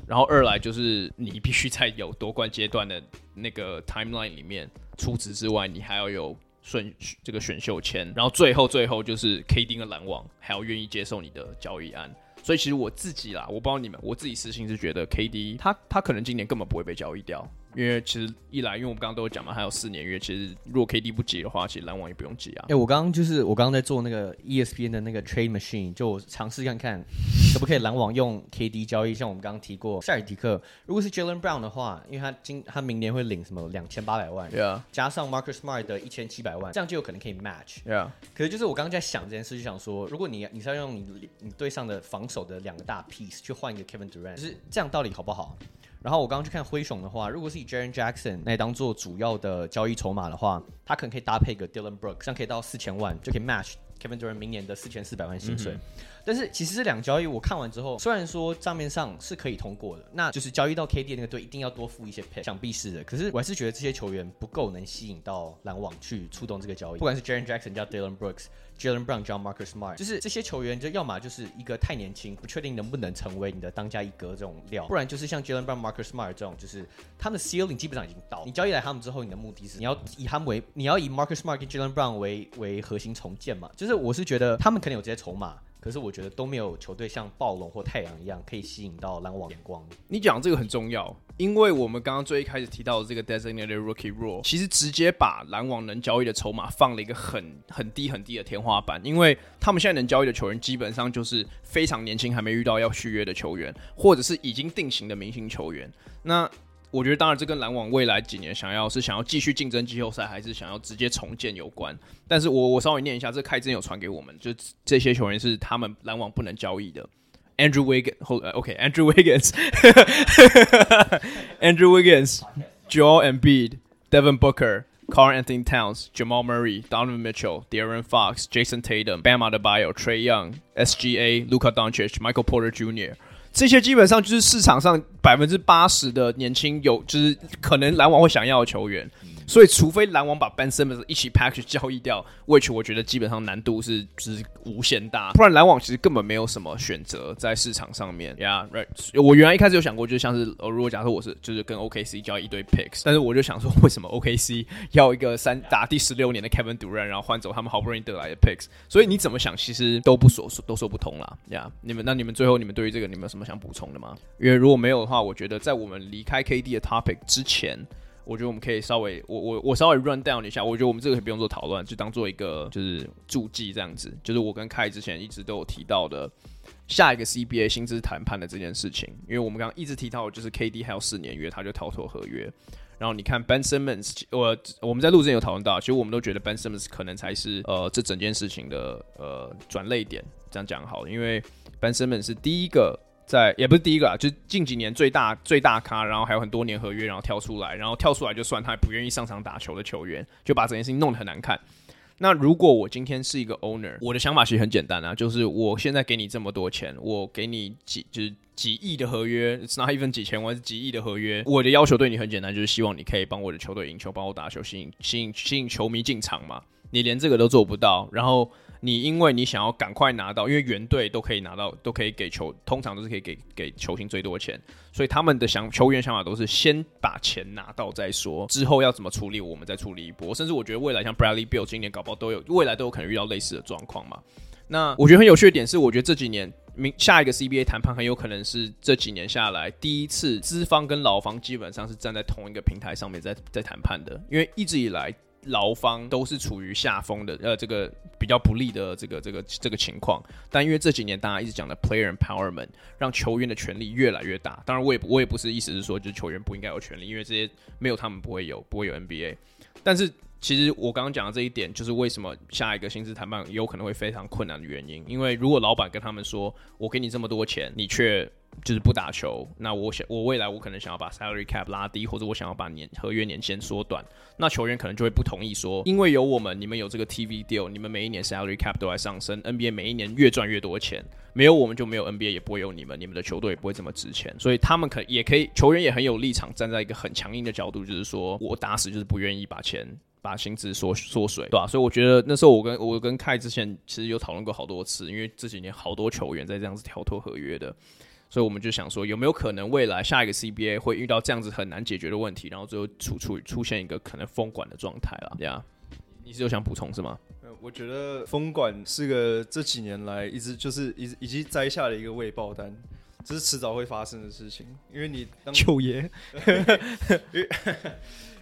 然后二来就是你必须在有夺冠阶段的那个 timeline 里面，除此之外你还要有。选这个选秀签，然后最后最后就是 KD 跟篮网还要愿意接受你的交易案，所以其实我自己啦，我不知道你们，我自己私心是觉得 KD 他他可能今年根本不会被交易掉。因为其实一来，因为我们刚刚都有讲嘛，还有四年约。其实如果 KD 不急的话，其实篮网也不用急啊。哎、欸，我刚刚就是我刚刚在做那个 ESPN 的那个 Trade Machine，就尝试看看可不可以篮网用 KD 交易。像我们刚刚提过塞尔迪克，如果是 Jaylen Brown 的话，因为他今他明年会领什么两千八百万，对啊，加上 Marcus Smart 的一千七百万，这样就有可能可以 match。对啊，可是就是我刚刚在想这件事，就想说，如果你你是要用你你对上的防守的两个大 piece 去换一个 Kevin Durant，就是这样到底好不好？然后我刚刚去看灰熊的话，如果是以 Jaren Jackson 来当做主要的交易筹码的话，他可能可以搭配个 Dylan Brooks，这样可以到四千万就可以 match Kevin Durant 明年的四千四百万薪水。但是其实这两交易我看完之后，虽然说账面上是可以通过的，那就是交易到 KD 那个队一定要多付一些 pick，想必是的。可是我还是觉得这些球员不够能吸引到篮网去触动这个交易，不管是 Jaren Jackson 加 Dylan Brooks、Jalen Brown、加 Marcus Smart，就是这些球员，就要么就是一个太年轻，不确定能不能成为你的当家一哥这种料，不然就是像 Jalen Brown、Marcus Smart 这种，就是他们的 ceiling 基本上已经到。你交易来他们之后，你的目的是你要以他们为，你要以 Marcus Smart 跟 Jalen Brown 为为核心重建嘛？就是我是觉得他们可能有这些筹码。可是我觉得都没有球队像暴龙或太阳一样可以吸引到篮网眼光。你讲这个很重要，因为我们刚刚最一开始提到的这个 designated rookie rule，其实直接把篮网能交易的筹码放了一个很很低很低的天花板，因为他们现在能交易的球员基本上就是非常年轻还没遇到要续约的球员，或者是已经定型的明星球员。那我觉得，当然，这跟篮网未来几年想要是想要继续竞争季后赛，还是想要直接重建有关。但是我我稍微念一下，这凯之前有传给我们，就这些球员是他们篮网不能交易的。Andrew Wiggins 后，OK Andrew Wiggins，Andrew Wiggins，Joel Embiid，Devin Booker，Karl-Anthony Towns，Jamal Murray，Donovan Mitchell，De'Aaron Fox，Jason Tatum，Bam Adebayo，Trae Young，SGA，Luka Doncic，Michael Porter Jr. 这些基本上就是市场上百分之八十的年轻有，就是可能篮网会想要的球员。所以，除非篮网把 Ben Simmons 一起 package 交易掉，which 我觉得基本上难度是就是无限大，不然篮网其实根本没有什么选择在市场上面。Yeah，right。我原来一开始有想过，就像是呃，如果假设我是就是跟 OKC 交易一堆 picks，但是我就想说，为什么 OKC 要一个三打第十六年的 Kevin Durant，然后换走他们好不容易得来的 picks？所以你怎么想，其实都不说都说不通啦。呀、yeah，你们那你们最后你们对于这个你们有什么想补充的吗？因为如果没有的话，我觉得在我们离开 KD 的 topic 之前。我觉得我们可以稍微，我我我稍微 run down 一下。我觉得我们这个可以不用做讨论，就当做一个就是注记这样子。就是我跟凯之前一直都有提到的下一个 CBA 薪资谈判的这件事情。因为我们刚刚一直提到，就是 KD 还有四年约，他就逃脱合约。然后你看 Ben Simmons，我我们在录之前有讨论到，其实我们都觉得 Ben Simmons 可能才是呃这整件事情的呃转泪点。这样讲好了，因为 Ben Simmons 是第一个。在也不是第一个啊，就是近几年最大最大咖，然后还有很多年合约，然后跳出来，然后跳出来就算他不愿意上场打球的球员，就把整件事情弄得很难看。那如果我今天是一个 owner，我的想法其实很简单啊，就是我现在给你这么多钱，我给你几就是几亿的合约，It's not even 几千万，是几亿的合约。我的要求对你很简单，就是希望你可以帮我的球队赢球，帮我打球，吸引吸引吸引球迷进场嘛。你连这个都做不到，然后。你因为你想要赶快拿到，因为原队都可以拿到，都可以给球，通常都是可以给给球星最多钱，所以他们的想球员想法都是先把钱拿到再说，之后要怎么处理，我们再处理一波。甚至我觉得未来像 Bradley Beal 今年搞不好都有，未来都有可能遇到类似的状况嘛。那我觉得很有趣的点是，我觉得这几年明下一个 CBA 谈判很有可能是这几年下来第一次资方跟劳方基本上是站在同一个平台上面在在谈判的，因为一直以来。劳方都是处于下风的，呃，这个比较不利的这个这个这个情况。但因为这几年大家一直讲的 player empowerment，让球员的权利越来越大。当然，我也我也不是意思是说，就是球员不应该有权利，因为这些没有他们不会有，不会有 NBA。但是其实我刚刚讲的这一点，就是为什么下一个薪资谈判有可能会非常困难的原因。因为如果老板跟他们说，我给你这么多钱，你却就是不打球，那我想我未来我可能想要把 salary cap 拉低，或者我想要把年合约年限缩短，那球员可能就会不同意说，因为有我们，你们有这个 TV deal，你们每一年 salary cap 都在上升，NBA 每一年越赚越多钱，没有我们就没有 NBA，也不会有你们，你们的球队也不会这么值钱，所以他们可也可以，球员也很有立场，站在一个很强硬的角度，就是说我打死就是不愿意把钱把薪资缩缩水，对吧？所以我觉得那时候我跟我跟凯之前其实有讨论过好多次，因为这几年好多球员在这样子跳脱合约的。所以我们就想说，有没有可能未来下一个 CBA 会遇到这样子很难解决的问题，然后最后出出出现一个可能封管的状态了？对啊，你是有想补充是吗？我觉得封管是个这几年来一直就是已已经摘下了一个未爆单，这是迟早会发生的事情，因为你当九爷。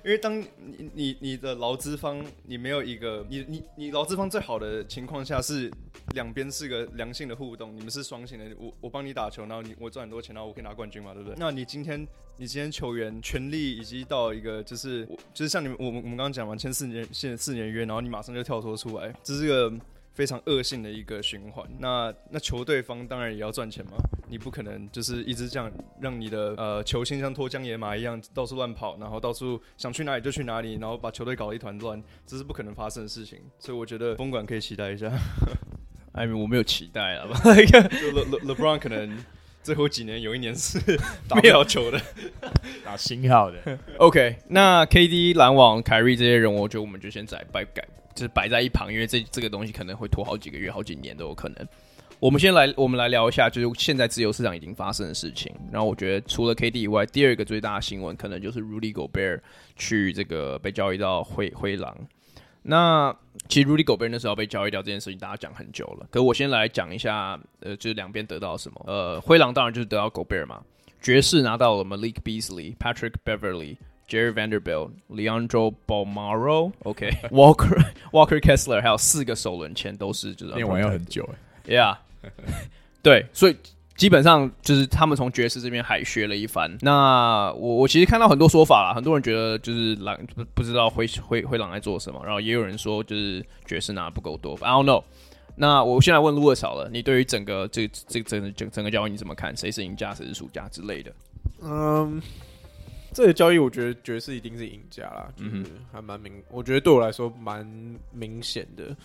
因为当你你你的劳资方你没有一个你你你劳资方最好的情况下是两边是个良性的互动，你们是双性的，我我帮你打球，然后你我赚很多钱，然后我可以拿冠军嘛，对不对？那你今天你今天球员权利以及到一个就是就是像你们我们我们刚刚讲完签四年现四年约，然后你马上就跳脱出来，这是个。非常恶性的一个循环。那那球队方当然也要赚钱嘛，你不可能就是一直这样让你的呃球星像脱缰野马一样到处乱跑，然后到处想去哪里就去哪里，然后把球队搞得一团乱，这是不可能发生的事情。所以我觉得风管可以期待一下。艾 米，我没有期待啊。Le Le LeBron 可能最后几年有一年是打不了球的，打星号的。OK，那 KD 篮网凯瑞这些人，我觉得我们就先在拜改。就是摆在一旁，因为这这个东西可能会拖好几个月、好几年都有可能。我们先来，我们来聊一下，就是现在自由市场已经发生的事情。然后我觉得除了 KD 以外，第二个最大的新闻可能就是 Rudy Gobert 去这个被交易到灰灰狼。那其实 Rudy Gobert 那时候被交易掉这件事情，大家讲很久了。可我先来讲一下，呃，就是两边得到什么。呃，灰狼当然就是得到 Gobert 嘛，爵士拿到了 Malik Beasley、Patrick Beverly、Jerry Vanderbilt、Leandro Balmaro、OK、Walker、Walker Kessler，还有四个首轮签都是就是练完要很久哎，Yeah，对，所以。基本上就是他们从爵士这边海学了一番。那我我其实看到很多说法啦，很多人觉得就是狼不不知道灰灰灰狼在做什么，然后也有人说就是爵士拿的不够多。I don't know。那我现在问 Louis 好了，你对于整个这这整整整个交易你怎么看？谁是赢家，谁是输家之类的？嗯，这个交易我觉得爵士一定是赢家啦，就是还蛮明，我觉得对我来说蛮明显的。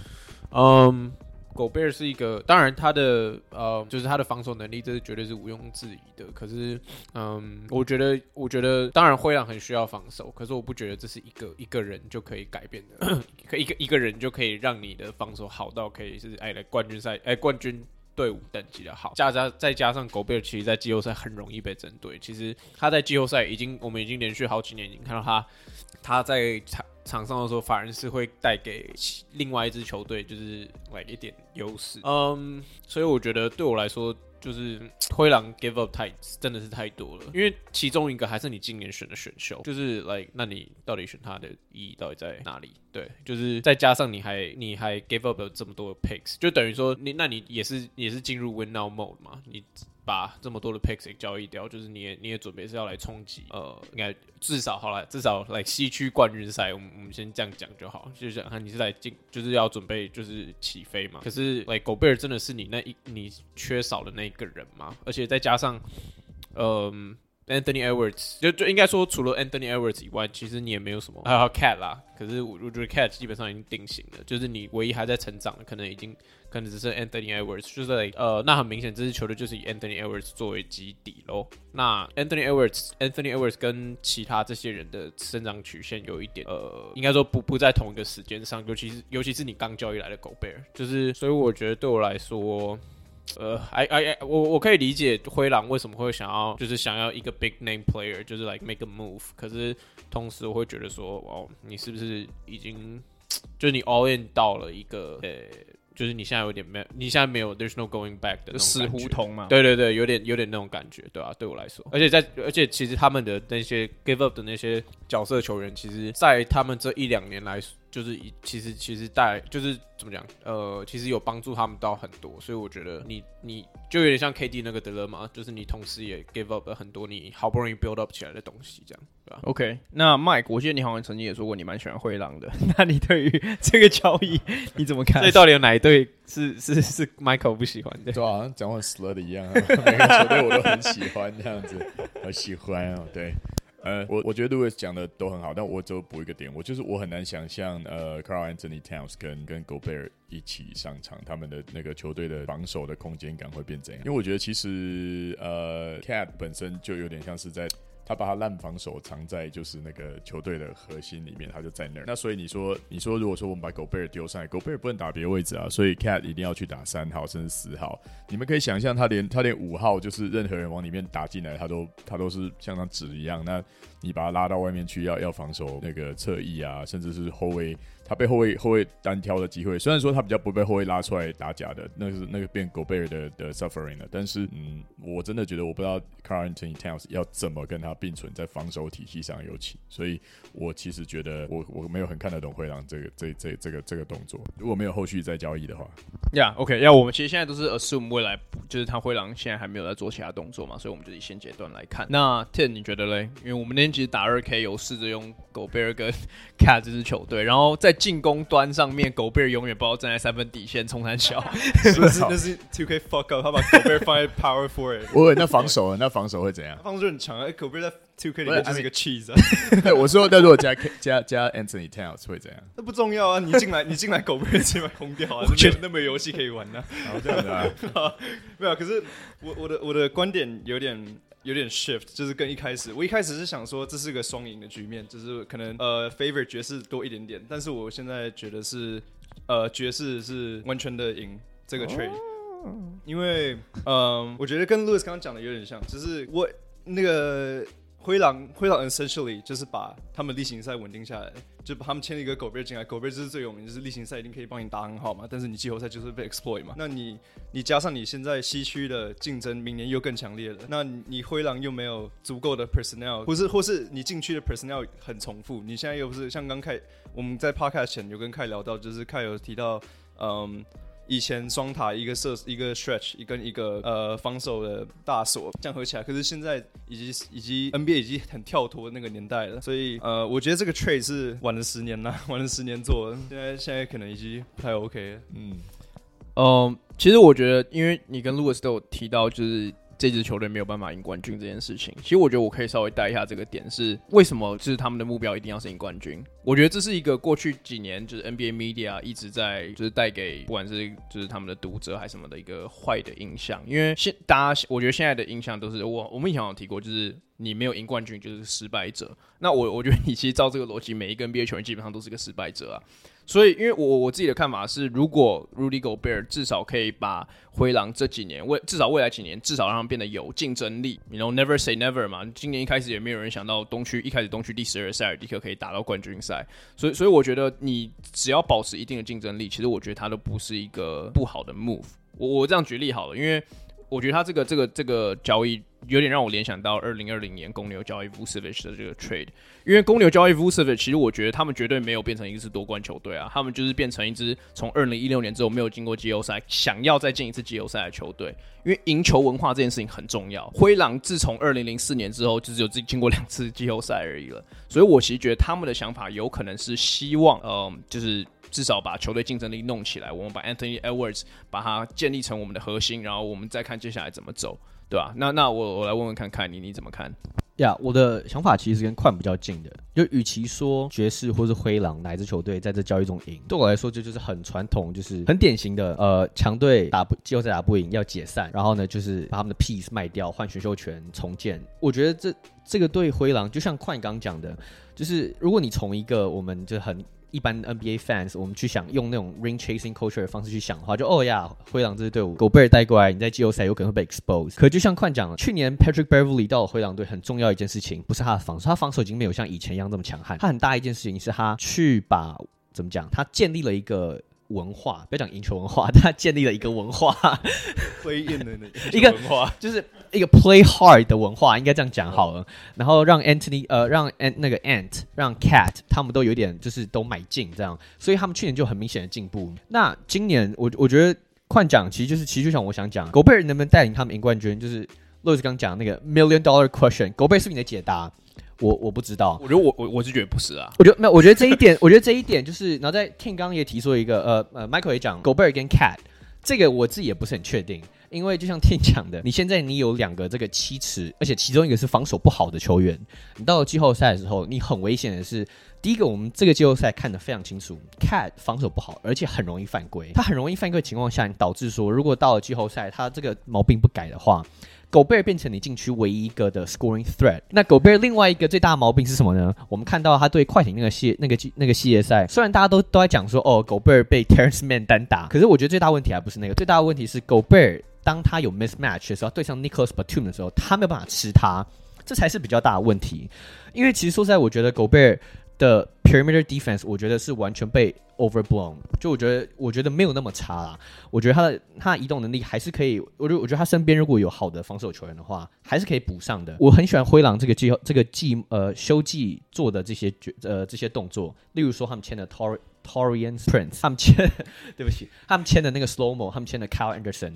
嗯。狗贝尔是一个，当然他的呃，就是他的防守能力，这是绝对是毋庸置疑的。可是，嗯，我觉得，我觉得，当然灰狼很需要防守，可是我不觉得这是一个一个人就可以改变的，可 一个一个人就可以让你的防守好到可以是哎来冠军赛哎冠军队伍等级的好。加加再加上狗贝尔，其实在季后赛很容易被针对。其实他在季后赛已经，我们已经连续好几年已经看到他他在场。场上的时候，反而是会带给另外一支球队就是来一点优势。嗯，所以我觉得对我来说，就是灰狼 give up 太真的是太多了。因为其中一个还是你今年选的选秀，就是，like, 那你到底选他的意义到底在哪里？对，就是再加上你还你还 give up 了这么多的 picks，就等于说你那你也是也是进入 win now mode 嘛？你。把这么多的 picks 交易掉，就是你也你也准备是要来冲击，呃，应该至少好了，至少来西区冠军赛，我们我们先这样讲就好，就是看你是来进，就是要准备就是起飞嘛。可是来狗贝尔真的是你那一你缺少的那一个人吗？而且再加上，嗯。Anthony Edwards 就就应该说，除了 Anthony Edwards 以外，其实你也没有什么，还有 Cat 啦。可是我我觉得 Cat 基本上已经定型了，就是你唯一还在成长的，可能已经可能只是 Anthony Edwards，就是呃，那很明显这支球队就是以 Anthony Edwards 作为基底喽。那 Anthony Edwards，Anthony Edwards 跟其他这些人的生长曲线有一点，呃，应该说不不在同一个时间上，尤其是尤其是你刚交易来的狗贝尔，就是所以我觉得对我来说。呃，哎哎哎，我我可以理解灰狼为什么会想要，就是想要一个 big name player，就是 like make a move。可是同时我会觉得说，哦，你是不是已经，就你 all in 到了一个，呃，就是你现在有点没有，你现在没有，there's no going back 的死胡同嘛？对对对，有点有点那种感觉，对吧、啊？对我来说，而且在而且其实他们的那些 give up 的那些角色球员，其实，在他们这一两年来说。就是以其实其实带就是怎么讲呃，其实有帮助他们到很多，所以我觉得你你就有点像 KD 那个 dilemma，就是你同时也 give up 了很多你好不容易 build up 起来的东西，这样对吧？OK，那 Mike，我记得你好像曾经也说过你蛮喜欢灰狼的，那你对于这个交易你怎么看？所以到底有哪一队是是是，是 Michael 不喜欢的？对啊，讲话 slut 一样啊，每个球队我都很喜欢这样子，好喜欢哦，对。呃，我我觉得 Louis 讲的都很好，但我只有补一个点，我就是我很难想象，呃，Carl Anthony Towns 跟跟 Gobert 一起上场，他们的那个球队的防守的空间感会变怎样？因为我觉得其实呃，Cat 本身就有点像是在。他把他烂防守藏在就是那个球队的核心里面，他就在那儿。那所以你说，你说如果说我们把 Gobert 丢上来，Gobert 不能打别的位置啊，所以 Cat 一定要去打三号甚至四号。你们可以想象，他连他连五号就是任何人往里面打进来，他都他都是像张纸一样。那你把他拉到外面去，要要防守那个侧翼啊，甚至是后卫。他被后卫后卫单挑的机会，虽然说他比较不被后卫拉出来打假的，那是那个变 Gobert 的的 suffering 了。但是，嗯，我真的觉得我不知道 Car Anthony Towns 要怎么跟他并存在防守体系上尤其，所以我其实觉得我我没有很看得懂灰狼这个这这这个这个动作。如果没有后续再交易的话，呀、yeah,，OK，要、yeah, 我们其实现在都是 assume 未来就是他灰狼现在还没有在做其他动作嘛，所以我们就以现阶段来看。那 Ten 你觉得嘞？因为我们那天其实打二 K 有试着用 Gobert 跟 Cat 这支球队，然后在进攻端。上面狗贝尔永远不知道站在三分底线 冲三小，是 不是？那是 Two K fuck up，他把狗贝尔放在 Power Forward。我那防守，那防守会怎样？防守很强啊！狗贝尔在 Two K 里面就是一个 cheese 啊。对，我说，那如果加加加 Anthony Towns 会怎样？那不重要啊！你进来，你进来，狗不会直接把空掉啊！我觉得那么游戏可以玩呢。好这样子啊？没有，可是我我的我的观点有点。有点 shift，就是跟一开始，我一开始是想说这是个双赢的局面，就是可能呃 favor 爵士多一点点，但是我现在觉得是呃爵士是完全的赢这个 trade，、oh. 因为嗯、呃，我觉得跟 Louis 刚刚讲的有点像，就是我那个灰狼灰狼 essentially 就是把他们例行赛稳定下来，就把他们签了一个狗贝进来，狗贝就是最有名，就是例行赛一定可以帮你打很好嘛，但是你季后赛就是被 exploit 嘛。那你你加上你现在西区的竞争，明年又更强烈了，那你灰狼又没有足够的 personnel，或是或是你禁区的 personnel 很重复，你现在又不是像刚开我们在 podcast 前有跟凯聊到，就是凯有提到，嗯。以前双塔一个射一个 stretch 一跟一个呃防守的大锁这样合起来，可是现在以及以及 NBA 已经很跳脱那个年代了，所以呃我觉得这个 trade 是晚了十年了，晚了十年做的，现在现在可能已经不太 OK 了。嗯，嗯，其实我觉得，因为你跟 Louis 都有提到，就是。这支球队没有办法赢冠军这件事情，其实我觉得我可以稍微带一下这个点是为什么，就是他们的目标一定要是赢冠军。我觉得这是一个过去几年就是 NBA media 一直在就是带给不管是就是他们的读者还是什么的一个坏的印象，因为现大家我觉得现在的印象都是我我们以前有提过，就是你没有赢冠军就是失败者。那我我觉得你其实照这个逻辑，每一个 NBA 球员基本上都是个失败者啊。所以，因为我我自己的看法是，如果 Rudy Gobert 至少可以把灰狼这几年未至少未来几年至少让他变得有竞争力，you know never say never 嘛。今年一开始也没有人想到东区一开始东区第十二塞尔迪克可以打到冠军赛，所以所以我觉得你只要保持一定的竞争力，其实我觉得他都不是一个不好的 move。我我这样举例好了，因为。我觉得他这个这个这个交易有点让我联想到二零二零年公牛交易 Vucevic 的这个 trade，因为公牛交易 Vucevic，其实我觉得他们绝对没有变成一支夺冠球队啊，他们就是变成一支从二零一六年之后没有进过季后赛，想要再进一次季后赛的球队。因为赢球文化这件事情很重要。灰狼自从二零零四年之后，就只有进进过两次季后赛而已了，所以我其实觉得他们的想法有可能是希望，嗯，就是。至少把球队竞争力弄起来，我们把 Anthony Edwards 把它建立成我们的核心，然后我们再看接下来怎么走，对吧？那那我我来问问看看你你怎么看？呀我的想法其实跟快比较近的，就与其说爵士或是灰狼哪支球队在这交易中赢，对我来说这就，就是很传统，就是很典型的呃强队打不季后赛打不赢要解散，然后呢就是把他们的 piece 卖掉换选秀权重建。我觉得这这个对灰狼就像快刚讲的，就是如果你从一个我们就很。一般 NBA fans，我们去想用那种 ring chasing culture 的方式去想的话，就哦呀，灰狼这支队伍，狗贝尔带过来，你在季后赛有可能会被 expose。可就像快讲了，去年 Patrick Beverly 到了灰狼队，很重要一件事情，不是他的防守，他防守已经没有像以前一样这么强悍。他很大一件事情是他去把怎么讲，他建立了一个。文化，不要讲赢球文化，他建立了一个文化，play in 的一个文化，就是一个 play hard 的文化，应该这样讲好了。然后让 Anthony 呃，让 Ant 那个 Ant，让 Cat 他们都有点就是都买进这样，所以他们去年就很明显的进步。那今年我我觉得换讲其实就是其实就像我想讲，狗贝尔能不能带领他们赢冠军，就是 Louis 刚讲那个 Million Dollar Question，狗贝尔是你的解答。我我不知道，我觉得我我我是觉得不是啊，我觉得没有，我觉得这一点，我觉得这一点就是，然后在 King 刚刚也提出了一个，呃呃，Michael 也讲，Gobert 跟 Cat，这个我自己也不是很确定，因为就像天讲的，你现在你有两个这个七尺，而且其中一个是防守不好的球员，你到了季后赛的时候，你很危险的是，第一个我们这个季后赛看得非常清楚，Cat 防守不好，而且很容易犯规，他很容易犯规的情况下，导致说，如果到了季后赛，他这个毛病不改的话。狗贝尔变成你禁区唯一一个的 scoring threat。那狗贝尔另外一个最大的毛病是什么呢？我们看到他对快艇那个系那个那个系列赛，虽然大家都都在讲说哦，狗贝尔被 Terence Mann 单打，可是我觉得最大问题还不是那个，最大的问题是狗贝尔当他有 mismatch 的时候，对上 Nicholas Batum 的时候，他没有办法吃他，这才是比较大的问题。因为其实说实在，我觉得 Gobert 的 perimeter defense，我觉得是完全被 overblown。就我觉得，我觉得没有那么差啦。我觉得他的他的移动能力还是可以。我觉得，我觉得他身边如果有好的防守球员的话，还是可以补上的。我很喜欢灰狼这个季这个季呃休季做的这些决呃这些动作，例如说他们签的 Tor Taurean Prince，他们签 对不起，他们签的那个 Slow Mo，他们签的 Kyle Anderson。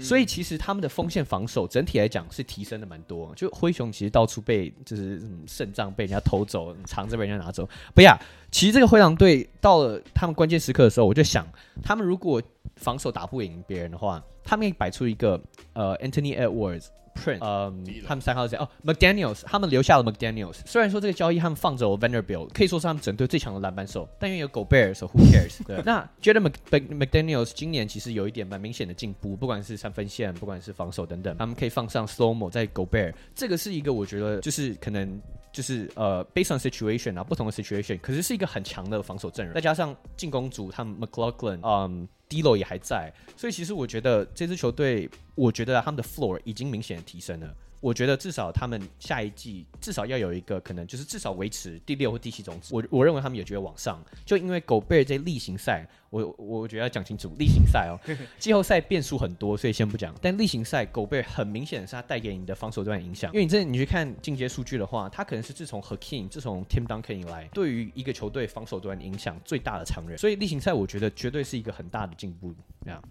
所以其实他们的锋线防守整体来讲是提升的蛮多。就灰熊其实到处被就是肾脏被人家偷走，肠子被人家拿走。不呀，其实这个灰狼队到了他们关键时刻的时候，我就想，他们如果防守打不赢别人的话，他们可以摆出一个呃 Anthony Edwards。Print，嗯，他们三号谁哦，McDaniels，他们留下了 McDaniels。虽然说这个交易他们放走 Vanderbilt，可以说是他们整队最强的篮板手，但因为有 Gobert，所以 Who cares？对，那觉得 McDaniels 今年其实有一点蛮明显的进步，不管是三分线，不管是防守等等，他们可以放上 Slow Mo 在 Gobert，这个是一个我觉得就是可能就是呃 based on situation 啊，不同的 situation，可是是一个很强的防守阵容，再加上进攻组他们 McLaughlin，嗯。D-Lo 也还在，所以其实我觉得这支球队，我觉得他们的 floor 已经明显的提升了。我觉得至少他们下一季至少要有一个可能，就是至少维持第六或第七种子。我我认为他们有机会往上，就因为狗贝这例行赛，我我觉得要讲清楚例行赛哦，季后赛变数很多，所以先不讲。但例行赛狗贝很明显的是他带给你的防守端影响，因为你这你去看进阶数据的话，他可能是自从 haking 自从 Tim Duncan 以来，对于一个球队防守端影响最大的常人。所以例行赛我觉得绝对是一个很大的进步。这样，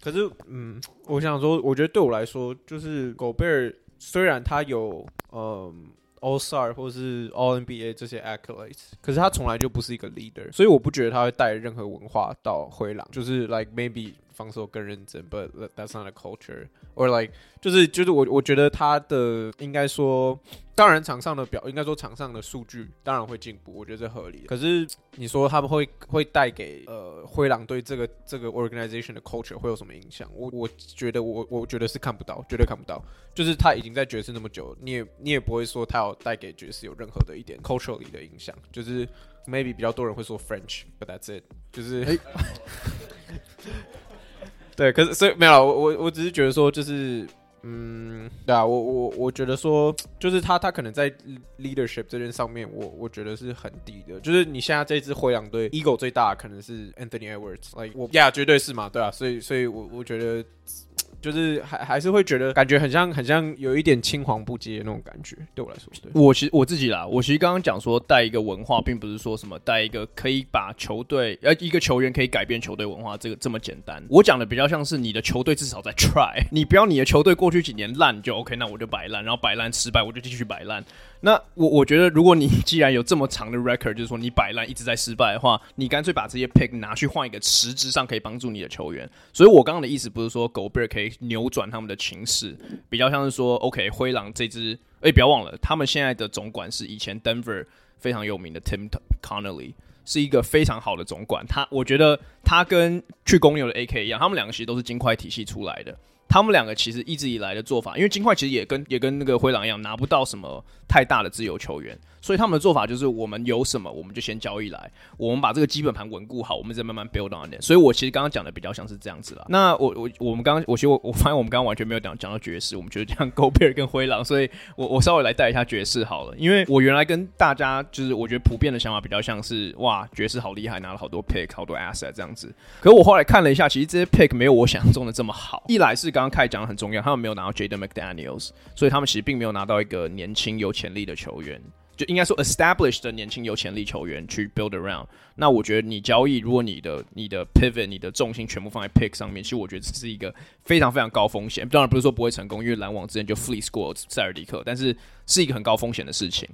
可是嗯，我想说，我觉得对我来说，就是狗贝尔。虽然他有嗯 All Star 或是 All NBA 这些 accolades，可是他从来就不是一个 leader，所以我不觉得他会带任何文化到灰狼。就是 like maybe 防守更认真，but that's not a culture。or like 就是就是我我觉得他的应该说。当然，场上的表应该说场上的数据当然会进步，我觉得这合理。可是你说他们会会带给呃灰狼队这个这个 organization 的 culture 会有什么影响？我我觉得我我觉得是看不到，绝对看不到。就是他已经在爵士那么久，你也你也不会说他要带给爵士有任何的一点 culturally 的影响。就是 maybe 比较多人会说 French，but that's it。就是，欸、对，可是所以没有了。我我我只是觉得说就是。嗯，对啊，我我我觉得说，就是他他可能在 leadership 这件上面，我我觉得是很低的。就是你现在这支灰狼队 ego 最大可能是 Anthony Edwards，like 我呀，绝对是嘛，对啊，所以所以我我觉得。就是还还是会觉得感觉很像很像有一点青黄不接那种感觉，对我来说，对我其实我自己啦，我其实刚刚讲说带一个文化，并不是说什么带一个可以把球队呃一个球员可以改变球队文化这个这么简单。我讲的比较像是你的球队至少在 try，你不要你的球队过去几年烂就 OK，那我就摆烂，然后摆烂失败我就继续摆烂。那我我觉得，如果你既然有这么长的 record，就是说你摆烂一直在失败的话，你干脆把这些 pick 拿去换一个实质上可以帮助你的球员。所以我刚刚的意思不是说狗贝尔可以扭转他们的情势，比较像是说，OK，灰狼这支，哎、不要忘了，他们现在的总管是以前 Denver 非常有名的 Tim Connelly，是一个非常好的总管。他我觉得他跟去公牛的 AK 一样，他们两个其实都是金块体系出来的。他们两个其实一直以来的做法，因为金块其实也跟也跟那个灰狼一样，拿不到什么太大的自由球员。所以他们的做法就是，我们有什么我们就先交易来，我们把这个基本盘稳固好，我们再慢慢 build on it。所以我其实刚刚讲的比较像是这样子啦。那我我我们刚刚我其实我我发现我们刚刚完全没有讲讲到爵士，我们觉得这样狗贝尔跟灰狼，所以我我稍微来带一下爵士好了。因为我原来跟大家就是我觉得普遍的想法比较像是，哇，爵士好厉害，拿了好多 pick，好多 asset 这样子。可我后来看了一下，其实这些 pick 没有我想象中的这么好。一来是刚刚开始讲的很重要，他们没有拿到 Jaden McDaniels，所以他们其实并没有拿到一个年轻有潜力的球员。就应该说，established 的年轻有潜力球员去 build around。那我觉得你交易，如果你的你的 pivot，你的重心全部放在 pick 上面，其实我觉得这是一个非常非常高风险。当然不是说不会成功，因为篮网之前就 fleece 过塞尔迪克，但是是一个很高风险的事情。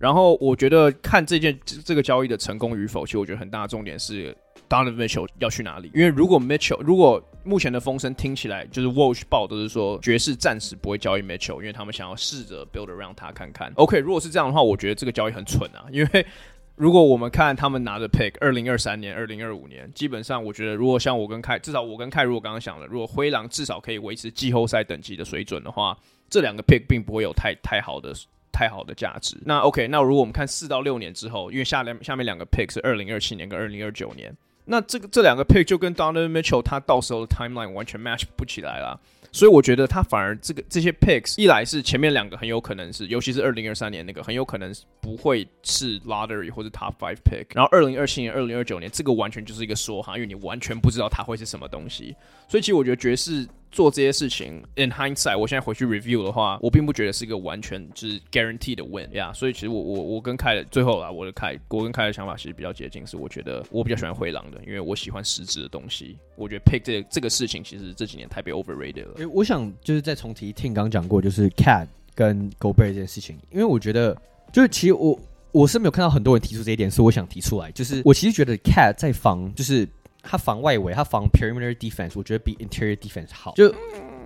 然后我觉得看这件这个交易的成功与否，其实我觉得很大的重点是。Donovan Mitchell 要去哪里？因为如果 Mitchell 如果目前的风声听起来就是 Woj 报都是说爵士暂时不会交易 Mitchell，因为他们想要试着 build around 他看看。OK，如果是这样的话，我觉得这个交易很蠢啊。因为如果我们看他们拿的 pick，二零二三年、二零二五年，基本上我觉得如果像我跟凯，至少我跟凯如果刚刚想了，如果灰狼至少可以维持季后赛等级的水准的话，这两个 pick 并不会有太太好的太好的价值。那 OK，那如果我们看四到六年之后，因为下两下面两个 pick 是二零二七年跟二零二九年。那这个这两个 pick 就跟 Donovan Mitchell 他到时候的 timeline 完全 match 不起来了，所以我觉得他反而这个这些 picks 一来是前面两个很有可能是，尤其是二零二三年那个很有可能不会是 lottery 或者 top five pick，然后二零二七年、二零二九年这个完全就是一个说哈，因为你完全不知道他会是什么东西，所以其实我觉得爵士。做这些事情，in hindsight，我现在回去 review 的话，我并不觉得是一个完全就是 guaranteed 的 win 呀。Yeah, 所以其实我我我跟凯的最后啦，我的凯，我跟凯的想法其实比较接近，是我觉得我比较喜欢灰狼的，因为我喜欢实质的东西。我觉得 pick 这个、这个事情其实这几年太被 overrated 了。诶，我想就是再重提，Tim 刚讲过，就是 Cat 跟 Gobert 这件事情，因为我觉得就是其实我我是没有看到很多人提出这一点，所以我想提出来，就是我其实觉得 Cat 在防就是。他防外围，他防 perimeter defense，我觉得比 interior defense 好。就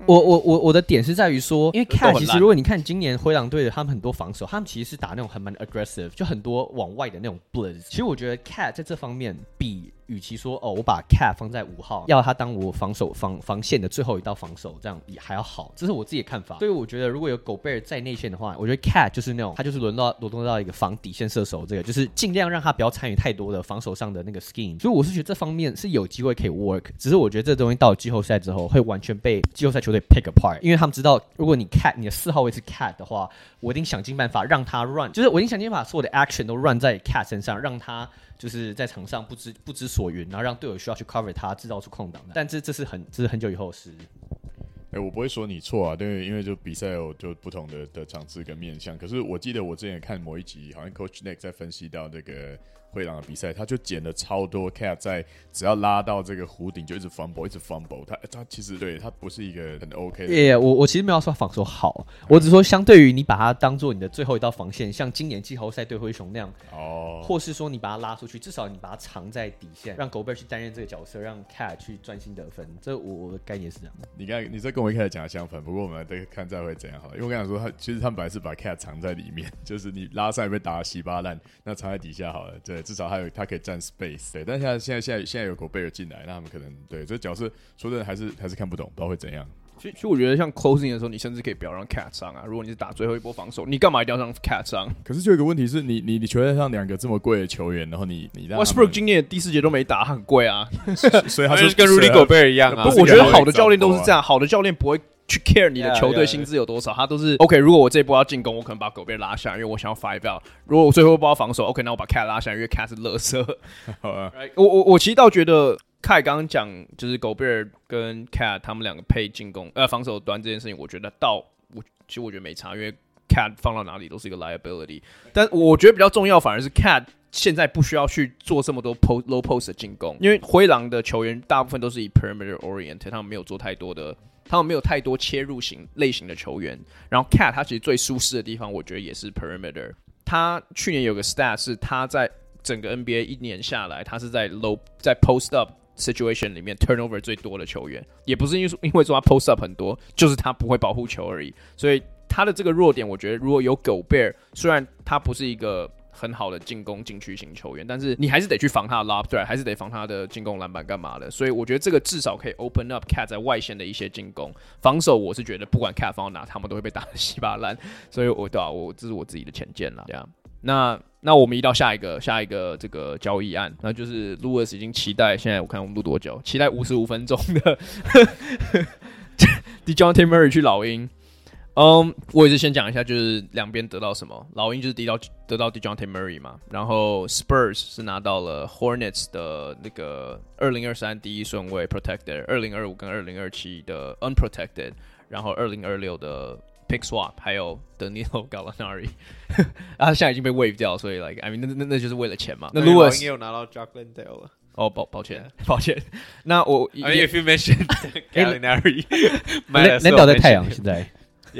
我我我我的点是在于说，因为 Cat 其实如果你看今年灰狼队的他们很多防守，他们其实是打那种很蛮 aggressive，就很多往外的那种 blitz。其实我觉得 Cat 在这方面比与其说哦，我把 Cat 放在五号，要他当我防守防防线的最后一道防守，这样也还要好。这是我自己的看法。所以我觉得如果有 Gobert 在内线的话，我觉得 Cat 就是那种他就是轮到轮动到一个防底线射手，这个就是尽量让他不要参与太多的防守上的那个 scheme。所以我是觉得这方面是有机会可以 work，只是我觉得这东西到了季后赛之后会完全被季后赛球队 pick apart，因为他们知道如果你 Cat 你的四号位是 Cat 的话，我一定想尽办法让他 run，就是我一定想尽办法所有的 action 都 run 在 Cat 身上，让他。就是在场上不知不知所云，然后让队友需要去 cover 他，制造出空档的。但这这是很这是很久以后的事。哎、我不会说你错啊，对，因为就比赛有就不同的的场次跟面向。可是我记得我之前看某一集，好像 Coach Nick 在分析到那个。灰狼的比赛，他就捡了超多 cat，在只要拉到这个弧顶就一直 fumble，一直 fumble。他他其实对他不是一个很 OK 的。耶，我我其实没有说防守好，我只说相对于你把它当做你的最后一道防线，像今年季后赛对灰熊那样，哦，或是说你把它拉出去，至少你把它藏在底线，让 Gobert 去担任这个角色，让 cat 去专心得分。这我我的概念是这样。你刚你这跟我一开始讲的相反，不过我们来看再会怎样好了。因为我刚才说他其实他们本来是把 cat 藏在里面，就是你拉上来被打稀巴烂，那藏在底下好了。对，至少还有他可以。占 space 对，但现在现在现在现在有狗贝尔进来，那他们可能对这角色说真的还是还是看不懂，不知道会怎样。其实其实我觉得像 closing 的时候，你甚至可以不要让 cat 上啊。如果你是打最后一波防守，你干嘛一定要让 cat 上？可是就有一个问题是你你你球队上两个这么贵的球员，然后你你 Westbrook 今年第四节都没打，很贵啊，所以他 就跟 Rudy Gobert 一样啊。不，我觉得好的教练都是这样，好的教练不会。去 care 你的球队薪资有多少，他都是 OK。如果我这一波要进攻，我可能把狗贝拉下，因为我想要 five out。如果我最后一波要防守，OK，那我把 cat 拉下，因为 cat 是乐色。好啊，我我我其实倒觉得 cat 刚刚讲就是狗贝尔跟 cat 他们两个配进攻呃防守端这件事情，我觉得到我其实我觉得没差，因为 cat 放到哪里都是一个 liability。但我觉得比较重要反而是 cat 现在不需要去做这么多 post low post 的进攻，因为灰狼的球员大部分都是以 perimeter oriented，他们没有做太多的。他们没有太多切入型类型的球员，然后 Cat 他其实最舒适的地方，我觉得也是 Perimeter。他去年有个 Stat 是他在整个 NBA 一年下来，他是在 Low 在 Post Up Situation 里面 Turnover 最多的球员，也不是因为因为说他 Post Up 很多，就是他不会保护球而已。所以他的这个弱点，我觉得如果有 Gobert，虽然他不是一个。很好的进攻禁区型球员，但是你还是得去防他的 lob threat，还是得防他的进攻篮板干嘛的。所以我觉得这个至少可以 open up cat 在外线的一些进攻防守。我是觉得不管 cat 放到哪，他们都会被打得稀巴烂。所以我对啊，我这是我自己的浅见了。这样，那那我们移到下一个下一个这个交易案，那就是 Lewis 已经期待，现在我看我们录多久？期待五十五分钟的 Dejounte Murray 去老鹰。嗯，um, 我也是先讲一下，就是两边得到什么。老鹰就是得到得到 Dejounte Murray 嘛，然后 Spurs 是拿到了 Hornets 的那个二零二三第一顺位 Protected，二零二五跟二零二七的 Unprotected，然后二零二六的 Pick Swap，还有 Danilo Gallinari，啊，他现在已经被 Wave 掉，所以 Like I mean 那那那就是为了钱嘛。那 Lewis 也有拿到 Jock Landale 了。哦，抱抱歉，抱歉。那我 I mean, if you mentioned Gallinari，能能倒在太阳现在。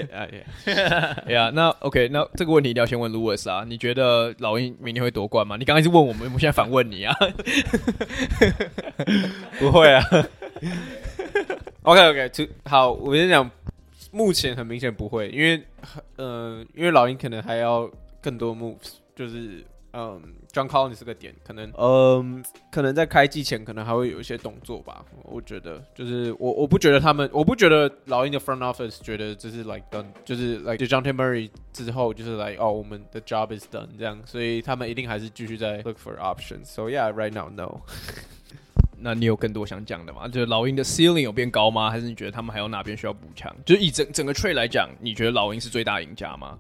Yeah, yeah, yeah. 那 OK，那这个问题一定要先问 Lewis 啊。你觉得老鹰明天会夺冠吗？你刚才是问我们，我们现在反问你啊。不会啊。Okay, okay, 好，我先讲，目前很明显不会，因为呃，因为老鹰可能还要更多 moves，就是嗯。John Collins 是个点，可能，嗯，可能在开季前可能还会有一些动作吧。我觉得，就是我我不觉得他们，我不觉得老鹰的 front office 觉得这是 like done，就是 like Dejounte Murray 之后就是 like 哦，我们的 job is done 这样，所以他们一定还是继续在 look for options。So yeah, right now no。那你有更多想讲的吗？就是老鹰的 ceiling 有变高吗？还是你觉得他们还有哪边需要补强？就是以整整个 trade 来讲，你觉得老鹰是最大赢家吗？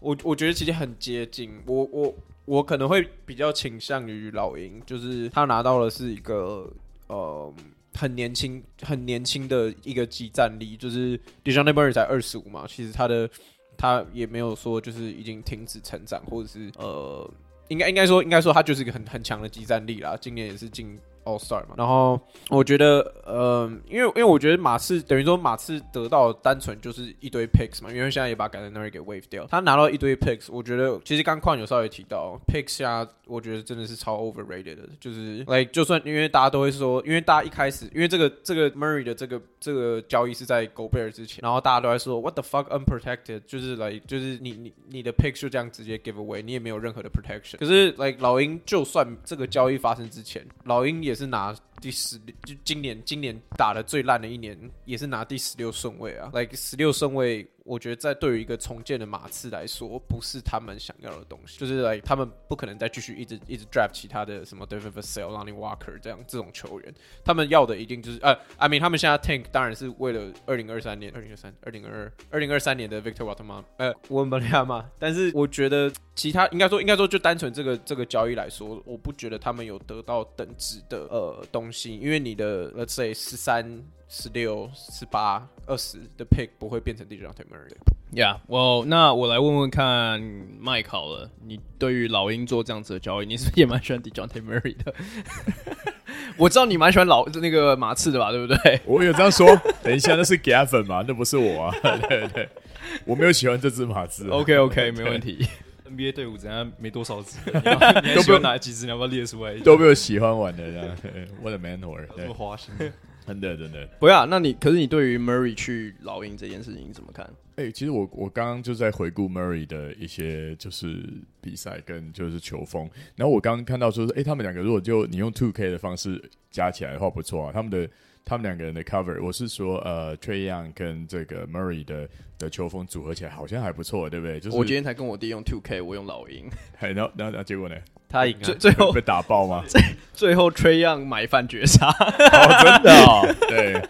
我我觉得其实很接近，我我我可能会比较倾向于老鹰，就是他拿到的是一个呃很年轻很年轻的一个即战力，就是 d e j o n t e Murray 才二十五嘛，其实他的他也没有说就是已经停止成长，或者是呃应该应该说应该说他就是一个很很强的即战力啦，今年也是进 All Star 嘛。然后我觉得，呃，因为因为我觉得马刺等于说马刺得到单纯就是一堆 picks 嘛，因为现在也把 Gallinari 给 wave 掉，他拿到一堆 picks，我觉得其实刚矿有稍微提到 picks 下，我觉得真的是超 overrated 的，就是 like 就算因为大家都会说，因为大家一开始因为这个这个 Murray 的这个这个交易是在 g o b e r 之前，然后大家都在说 What the fuck unprotected，就是来、就是你你你的 picks 就这样直接 give away，你也没有任何的 protection，可是 like 老鹰就算这个交易发生之前，老鹰也是拿。第十就今年今年打的最烂的一年，也是拿第十六顺位啊，like 十六顺位。我觉得在对于一个重建的马刺来说，不是他们想要的东西，就是来他们不可能再继续一直一直 draft 其他的什么 David Vassell、Ronnie Walker 这样这种球员，他们要的一定就是呃，I mean 他们现在 tank 当然是为了二零二三年、二零二三、二零二二、二零二三年的 Victor Wembanyama 呃，温本亚马，但是我觉得其他应该说应该说就单纯这个这个交易来说，我不觉得他们有得到等值的呃东西，因为你的 Let's say 十三。十六、十八、二十的 pick 不会变成 Dejounte Murray。Yeah，我那我来问问看，Mike 好了，你对于老鹰做这样子的交易，你是不是也蛮喜欢 Dejounte Murray 的？我知道你蛮喜欢老那个马刺的吧，对不对？我有这样说。等一下，那是 Gavin 粉嘛？那不是我啊。对对对，我没有喜欢这只马刺。OK OK，没问题。NBA 队伍怎样？没多少支，都不用拿几支，你要不要列出来？都没有喜欢玩的这样。What a mentor，这么花心。真的真的不要，那你可是你对于 Murray 去老鹰这件事情你怎么看？哎、欸，其实我我刚刚就在回顾 Murray 的一些就是比赛跟就是球风，然后我刚刚看到说，哎、欸，他们两个如果就你用 Two K 的方式加起来的话不错啊，他们的他们两个人的 cover，我是说呃 Trae Young 跟这个 Murray 的的球风组合起来好像还不错，对不对？就是我今天才跟我弟用 Two K，我用老鹰，然后然后然后结果呢？他赢了，最最后被打爆吗？最最后 Tray Young 买饭绝杀，哦，真的哦，对。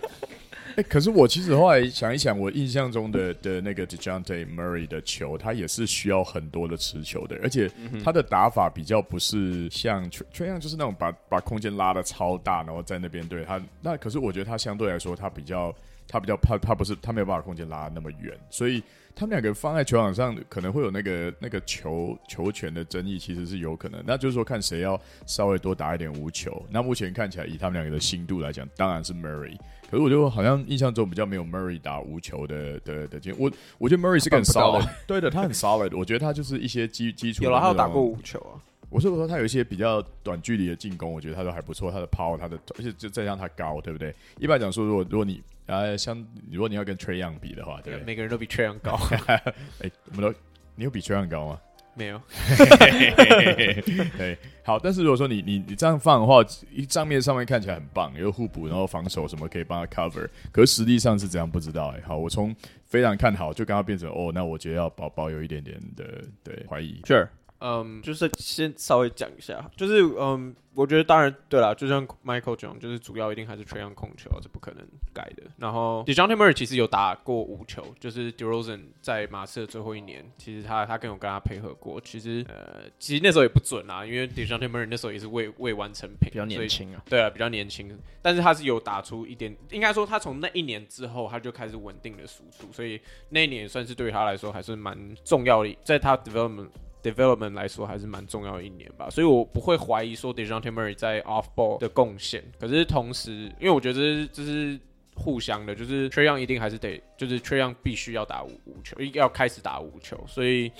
哎、欸，可是我其实后来想一想，我印象中的的那个 Dejounte Murray 的球，他也是需要很多的持球的，而且他的打法比较不是像 Trae Young 就是那种把把空间拉的超大，然后在那边对他。那可是我觉得他相对来说，他比较他比较怕，他不是他没有办法空间拉那么远，所以。他们两个放在球场上可能会有那个那个球球权的争议，其实是有可能。那就是说，看谁要稍微多打一点无球。那目前看起来，以他们两个的心度来讲，当然是 Murray。可是我觉得好像印象中比较没有 Murray 打无球的的的经验。我我觉得 Murray 是个很 solid，对的，他很 solid。我觉得他就是一些基基础。有了，他有打过无球啊。我是说他有一些比较短距离的进攻，我觉得他都还不错。他的 power，他的而且就再加上他高，对不对？一般讲说，如果如果你呃像如果你要跟 Trae Young 比的话，对，每个人都比 Young 高。哎、欸，我们都你有比 Young 高吗？没有。对，好。但是如果说你你你这样放的话，一账面上面看起来很棒，有互补，然后防守什么可以帮他 cover，可是实际上是怎样不知道哎、欸。好，我从非常看好，就刚刚变成哦，那我觉得要保保有一点点的对怀疑。Sure。嗯，就是先稍微讲一下，就是嗯。我觉得当然对啦，就像 Michael 讲，就是主要一定还是 Trae Young 控球，这不可能改的。然后 Dejounte Murray 其实有打过五球，就是 DeRozan 在马刺的最后一年，其实他他跟我跟他配合过。其实呃，其实那时候也不准啊，因为 Dejounte Murray 那时候也是未未完成品，比较年轻啊。对啊，比较年轻，但是他是有打出一点，应该说他从那一年之后他就开始稳定的输出，所以那一年也算是对于他来说还是蛮重要的，在他 development。Development 来说还是蛮重要的一年吧，所以我不会怀疑说 Dejounte Murray 在 Off Ball 的贡献。可是同时，因为我觉得这是互相的，就是 t r e Young 一定还是得，就是 t r e Young 必须要打五五球，要开始打五球。所以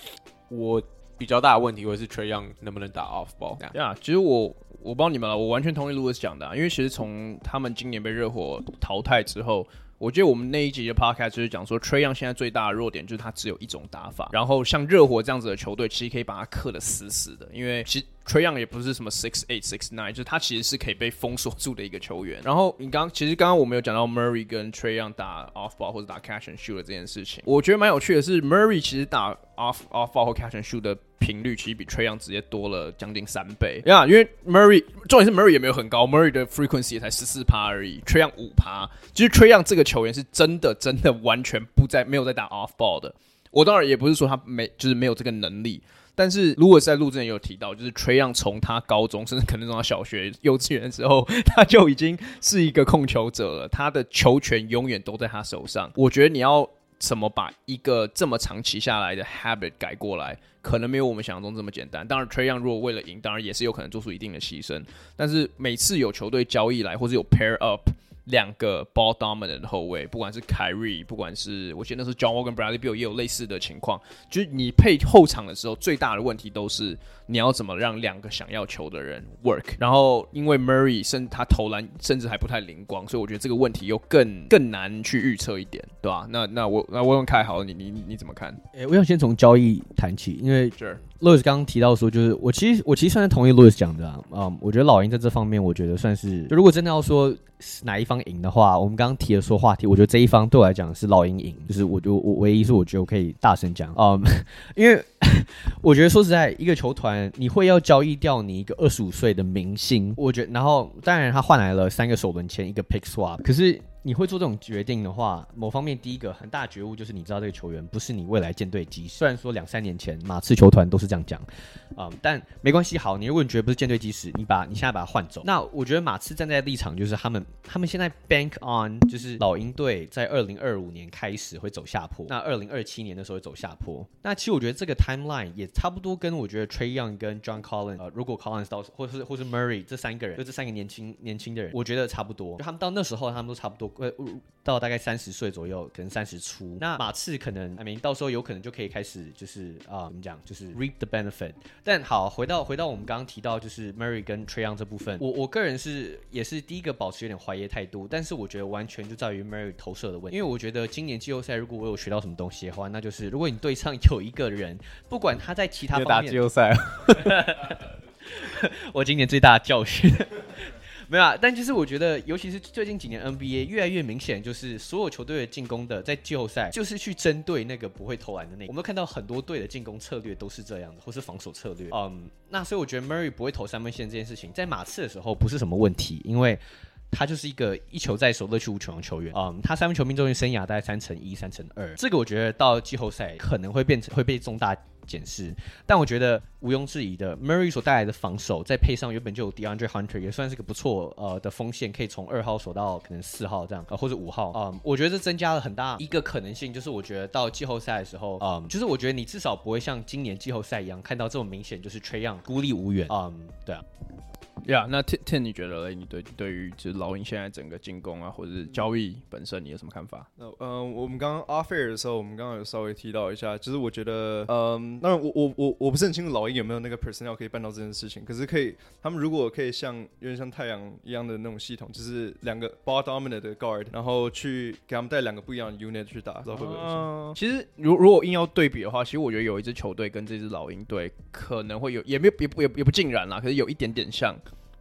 我比较大的问题会是 t r e Young 能不能打 Off Ball。对啊，其实我我不知道你们了，我完全同意 Louis 讲的啊，因为其实从他们今年被热火淘汰之后。我觉得我们那一集的 podcast 就是讲说，Trae Young 现在最大的弱点就是他只有一种打法，然后像热火这样子的球队，其实可以把他克的死死的，因为其。Tryon 也不是什么 six eight six nine，就是他其实是可以被封锁住的一个球员。然后你刚其实刚刚我们有讲到 Murray 跟 Tryon 打 off ball 或者打 catch and shoot 的这件事情，我觉得蛮有趣的是，Murray 其实打 off off ball 或 catch and shoot 的频率其实比 Tryon 直接多了将近三倍。呀、因为 Murray 重点是 Murray 也没有很高，Murray 的 frequency 也才十四趴而已，Trae Young 五趴。其实 Trayon 这个球员是真的真的完全不在没有在打 off ball 的。我当然也不是说他没就是没有这个能力。但是如果在录之前有提到，就是 Trae Young 从他高中甚至可能从他小学、幼稚园的时候，他就已经是一个控球者了。他的球权永远都在他手上。我觉得你要怎么把一个这么长期下来的 habit 改过来，可能没有我们想象中这么简单。当然，Trae Young 如果为了赢，当然也是有可能做出一定的牺牲。但是每次有球队交易来，或者有 pair up。两个 ball dominant 的后卫，不管是凯瑞，不管是我记得那时候 John Wall 跟 Bradley b i l l 也有类似的情况，就是你配后场的时候，最大的问题都是你要怎么让两个想要球的人 work。然后因为 Murray 甚他投篮甚至还不太灵光，所以我觉得这个问题又更更难去预测一点，对吧？那那我那我用凯好，你你你怎么看？诶、欸，我想先从交易谈起，因为 Louis 刚刚提到说，就是我其实我其实算是同意 Louis 讲的啊，嗯，我觉得老鹰在这方面，我觉得算是，就如果真的要说哪一方赢的话，我们刚刚提的说话题，我觉得这一方对我来讲是老鹰赢，就是我就我唯一是我觉得我可以大声讲，嗯，因为 我觉得说实在，一个球团你会要交易掉你一个二十五岁的明星，我觉得，然后当然他换来了三个首轮签，一个 pick swap，可是。你会做这种决定的话，某方面第一个很大的觉悟就是你知道这个球员不是你未来建队基石。虽然说两三年前马刺球团都是这样讲，啊、但没关系。好，你如果你觉得不是建队基石，你把你现在把他换走。那我觉得马刺站在立场就是他们他们现在 bank on 就是老鹰队在二零二五年开始会走下坡，那二零二七年的时候会走下坡。那其实我觉得这个 timeline 也差不多跟我觉得 Trae Young 跟 John Collins 呃，如果 Collins 到或是或是 Murray 这三个人就这三个年轻年轻的人，我觉得差不多。就他们到那时候他们都差不多。呃，到大概三十岁左右，可能三十出。那马刺可能，I mean，到时候有可能就可以开始，就是啊，怎么讲，就是 reap the benefit。但好，回到回到我们刚刚提到，就是 Murray 跟 Trae Young 这部分，我我个人是也是第一个保持有点怀疑态度。但是我觉得完全就在于 Murray 投射的问题。因为我觉得今年季后赛，如果我有学到什么东西的话，那就是如果你对上有一个人，不管他在其他方面，打季后赛，我今年最大的教训。没有啊，但就是我觉得，尤其是最近几年 NBA 越来越明显，就是所有球队的进攻的在季后赛就是去针对那个不会投篮的那。我们看到很多队的进攻策略都是这样的，或是防守策略。嗯，那所以我觉得 Murray 不会投三分线这件事情，在马刺的时候不是什么问题，因为他就是一个一球在手、乐趣无穷的球员。嗯，他三分球命中率生涯大概三成一、三成二，这个我觉得到季后赛可能会变成会被重大。检视，但我觉得毋庸置疑的，Murray 所带来的防守，再配上原本就有 DeAndre Hunter，也算是个不错呃的锋线，可以从二号守到可能四号这样，呃或者五号啊、嗯，我觉得这增加了很大一个可能性，就是我觉得到季后赛的时候，嗯，就是我觉得你至少不会像今年季后赛一样看到这么明显，就是 Trayon 孤立无援，嗯，对啊。呀，yeah, 那 Ten Ten 你觉得嘞？你对对于就是老鹰现在整个进攻啊，或者是交易本身，你有什么看法？那嗯，我们刚刚 off air 的时候，我们刚刚有稍微提到一下，就是我觉得，嗯，当然我我我我不是很清楚老鹰有没有那个 personnel 可以办到这件事情，可是可以，他们如果可以像有点像太阳一样的那种系统，就是两个 ball dominant 的 guard，然后去给他们带两个不一样的 unit 去打，不知道会不会？嗯，其实如如果硬要对比的话，其实我觉得有一支球队跟这支老鹰队可能会有，也没有也不也也不尽然啦，可是有一点点像。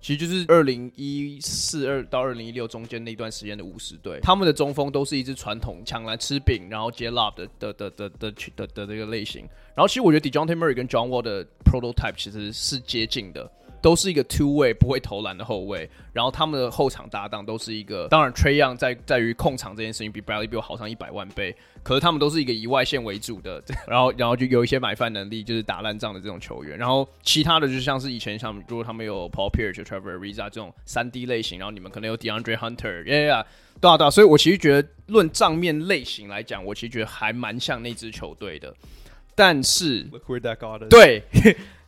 其实就是二零一四二到二零一六中间那段时间的五十队，他们的中锋都是一支传统抢来吃饼，然后接 love 的的的的的的的这个类型。然后其实我觉得 Dejounte Murray 跟 John Wall 的 prototype 其实是接近的。都是一个 two way 不会投篮的后卫，然后他们的后场搭档都是一个，当然 Trae Young 在在于控场这件事情比 Bradley 比我好上一百万倍，可是他们都是一个以外线为主的，然后然后就有一些买饭能力，就是打烂仗的这种球员，然后其他的就像是以前像如果他们有 Paul Pierce、Trevor Ariza 这种三 D 类型，然后你们可能有 DeAndre Hunter，耶呀，对啊对啊，所以我其实觉得论账面类型来讲，我其实觉得还蛮像那支球队的，但是对。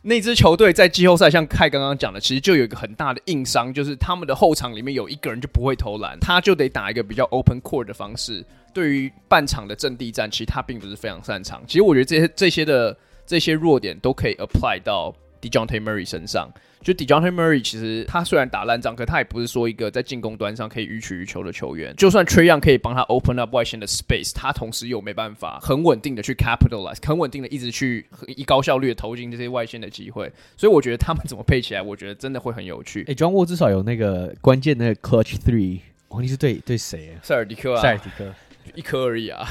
那支球队在季后赛，像凯刚刚讲的，其实就有一个很大的硬伤，就是他们的后场里面有一个人就不会投篮，他就得打一个比较 open court 的方式。对于半场的阵地战，其实他并不是非常擅长。其实我觉得这些这些的这些弱点都可以 apply 到 Dejounte Murray 身上。就 Dejounte Murray 其实他虽然打烂仗，可他也不是说一个在进攻端上可以予取予求的球员。就算 Trae Young 可以帮他 open up 外线的 space，他同时又没办法很稳定的去 capitalize，很稳定的一直去以高效率的投进这些外线的机会。所以我觉得他们怎么配起来，我觉得真的会很有趣。哎，John Wall 至少有那个关键的 clutch three，王，你是对对谁啊？塞尔迪克啊，塞尔迪克，一颗而已啊，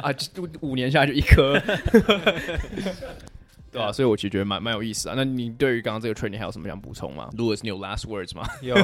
啊，就五年下来就一颗。对啊，所以我其实觉得蛮蛮有意思啊。那你对于刚刚这个 trade 你还有什么想补充吗？Louis，你有 last words 吗？有，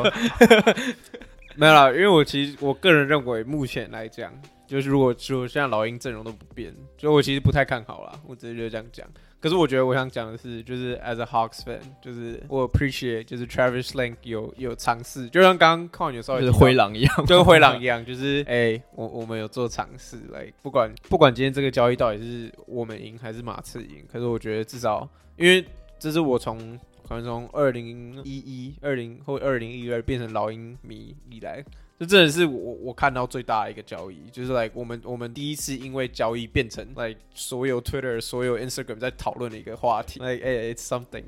没有啦。因为我其实我个人认为，目前来讲，就是如果说现在老鹰阵容都不变，所以我其实不太看好啦。我直接就这样讲。可是我觉得我想讲的是，就是 as a Hawks fan，就是我 appreciate，就是 Travis Schlenk 有有尝试，就像刚刚看完有时候就是灰狼一样，就跟灰狼一样，就是哎、欸，我我们有做尝试，来、不管不管今天这个交易到底是我们赢还是马刺赢，可是我觉得至少，因为这是我从可能从二零一一、二零或二零一二变成老鹰迷以来。这真的是我我看到最大的一个交易，就是 like 我们我们第一次因为交易变成 like 所有 Twitter 所有 Instagram 在讨论的一个话题，like hey, it's something，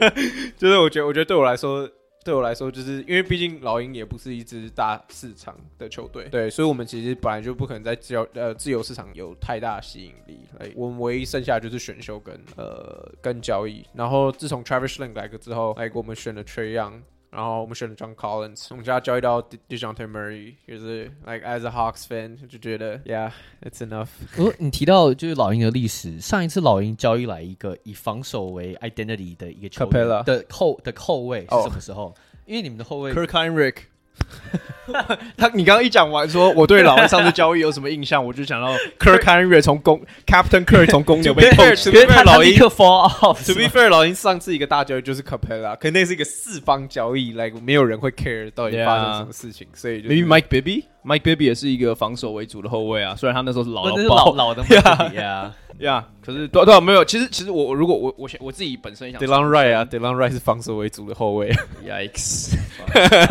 就是我觉得我觉得对我来说对我来说就是因为毕竟老鹰也不是一支大市场的球队，对，所以我们其实本来就不可能在自由呃自由市场有太大吸引力，like, 我们唯一剩下就是选秀跟呃跟交易，然后自从 Travis Schlenk 来个之后，like 我们选了 Trae Young。然后我们选了 John Collins，我们家交易到 Dejounte Murray，就是 like as a Hawks fan 就觉得，yeah，it's enough。哦，你提到就是老鹰的历史，上一次老鹰交易来一个以防守为 identity 的一个球员的后的后卫是什么时候？Oh. 因为你们的后卫 Kirk Hinrich。他，你刚刚一讲完说我对老鹰上次交易有什么印象，我就想到 Kirk Hinrich 从公 Captain Kirk 从公牛 被偷，因为老鹰 fall off。To be fair，老鹰上次一个大交易就是 Capela，可那是一个四方交易，like 没有人会 care 到底发生什么事情，所以 maybe Mike Bibby，Mike Bibby 也是一个防守为主的后卫啊，虽然他那时候是老的老老的 Mike Bibby 啊。可是对对没有，其实其实我如果我我我自己本身想 Delon Wright 啊，Delon Wright 是防守为主的后卫，Yikes，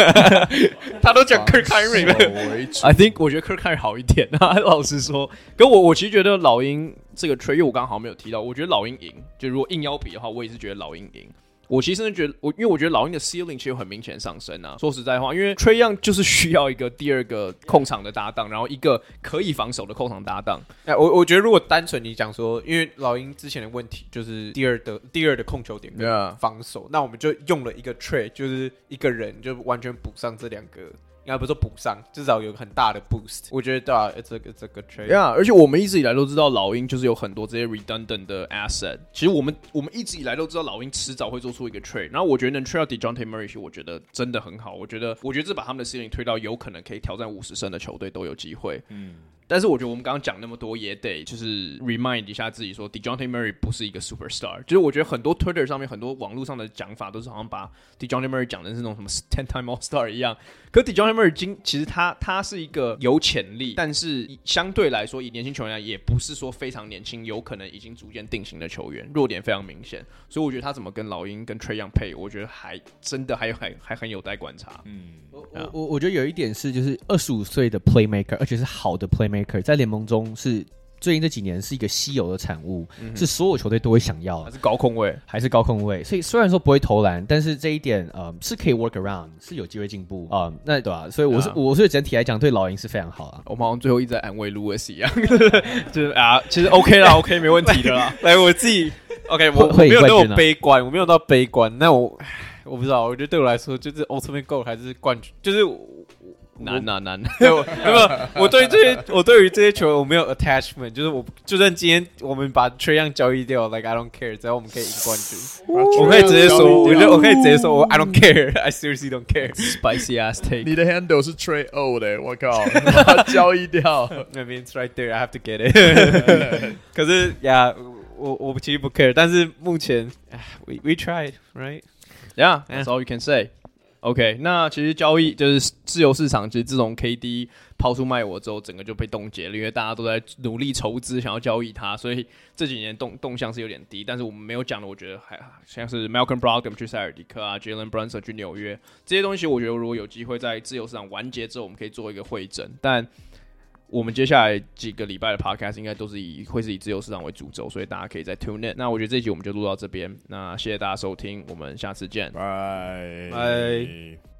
他都讲 Kirk Hinrich，I think 我觉得 Kirk Hinrich 好一点啊，老实说，跟我我其实觉得老鹰这个 trade 我刚好没有提到，我觉得老鹰赢，就如果硬要比的话，我也是觉得老鹰赢。我其实觉得，我因为我觉得老鹰的 ceiling 其实很明显上升啊。说实在话，因为 Trae Young 就是需要一个第二个控场的搭档，然后一个可以防守的控场搭档。哎，我我觉得如果单纯你讲说，因为老鹰之前的问题就是第二的第二的控球点跟防守.那我们就用了一个 Trey，就是一个人就完全补上这两个。应该不是说补上，至少有很大的 boost。我觉得对啊，it's a it's a good trade。Yeah，而且我们一直以来都知道老鹰就是有很多这些 redundant 的 asset。其实我们我们一直以来都知道老鹰迟早会做出一个 trade。然后我觉得能 trade 到 Dejounte Murray，我觉得真的很好。我觉得我觉得这把他们的 ceiling 推到有可能可以挑战五十胜的球队都有机会。嗯。但是我觉得我们刚刚讲那么多，也得就是 remind 一下自己说，Dejounte Murray 不是一个 superstar。就是我觉得很多 Twitter 上面很多网络上的讲法都是好像把 Dejounte Murray 讲的是那种什么 ten time all star 一样。可 Dejounte Murray 今其实他他是一个有潜力，但是相对来说以年轻球员来也不是说非常年轻，有可能已经逐渐定型的球员，弱点非常明显。所以我觉得他怎么跟老鹰跟 Trae Young 配，我觉得还真的还有还还很有待观察。嗯，我我我觉得有一点是就是二十五岁的 playmaker，而且是好的 playmaker，在联盟中。是最近这几年是一个稀有的产物，嗯、是所有球队都会想要，还是高控位，还是高控位。所以虽然说不会投篮，但是这一点呃是可以 work around，是有机会进步啊、呃。那对吧、啊？所以我是、啊、我是整体来讲对老鹰是非常好啊。我们好像最后一直在安慰 Louis 一样，就是啊，其实 OK 啦，OK 没问题的啦。来，我自己 OK，我，我没有那么悲观，我没有到悲观。那我我不知道，我觉得对我来说就是 Ultimate Goal 还是冠军，就是。难难难，没有，我对这些，我对于这些球我没有 attachment，就是我就算今天我们把 Trae Young 交易掉，like I don't care，只要我们可以赢冠军，我可以直接说，我觉得我可以直接说，我 I don't care，I seriously don't care。Spicy ass take，你的 handle 是 Trae O 的，我靠，把它交易掉，I mean it's right there，I have to get it。可是呀，我我其实不 care，但是目前，we we tried，right？Yeah，that's all you can say。 OK，那其实交易就是自由市场，其实自从 KD 抛出卖我之后，整个就被冻结了，因为大家都在努力筹资，想要交易它，所以这几年动动向是有点低。但是我们没有讲的，我觉得还像是 Malcolm Brogdon 去塞尔迪克啊，Jalen Brunson 去纽约这些东西，我觉得如果有机会在自由市场完结之后，我们可以做一个会诊，但。我们接下来几个礼拜的 podcast 应该都是以会是以自由市场为主轴，所以大家可以再 tune in。那我觉得这一集我们就录到这边，那谢谢大家收听，我们下次见，拜拜。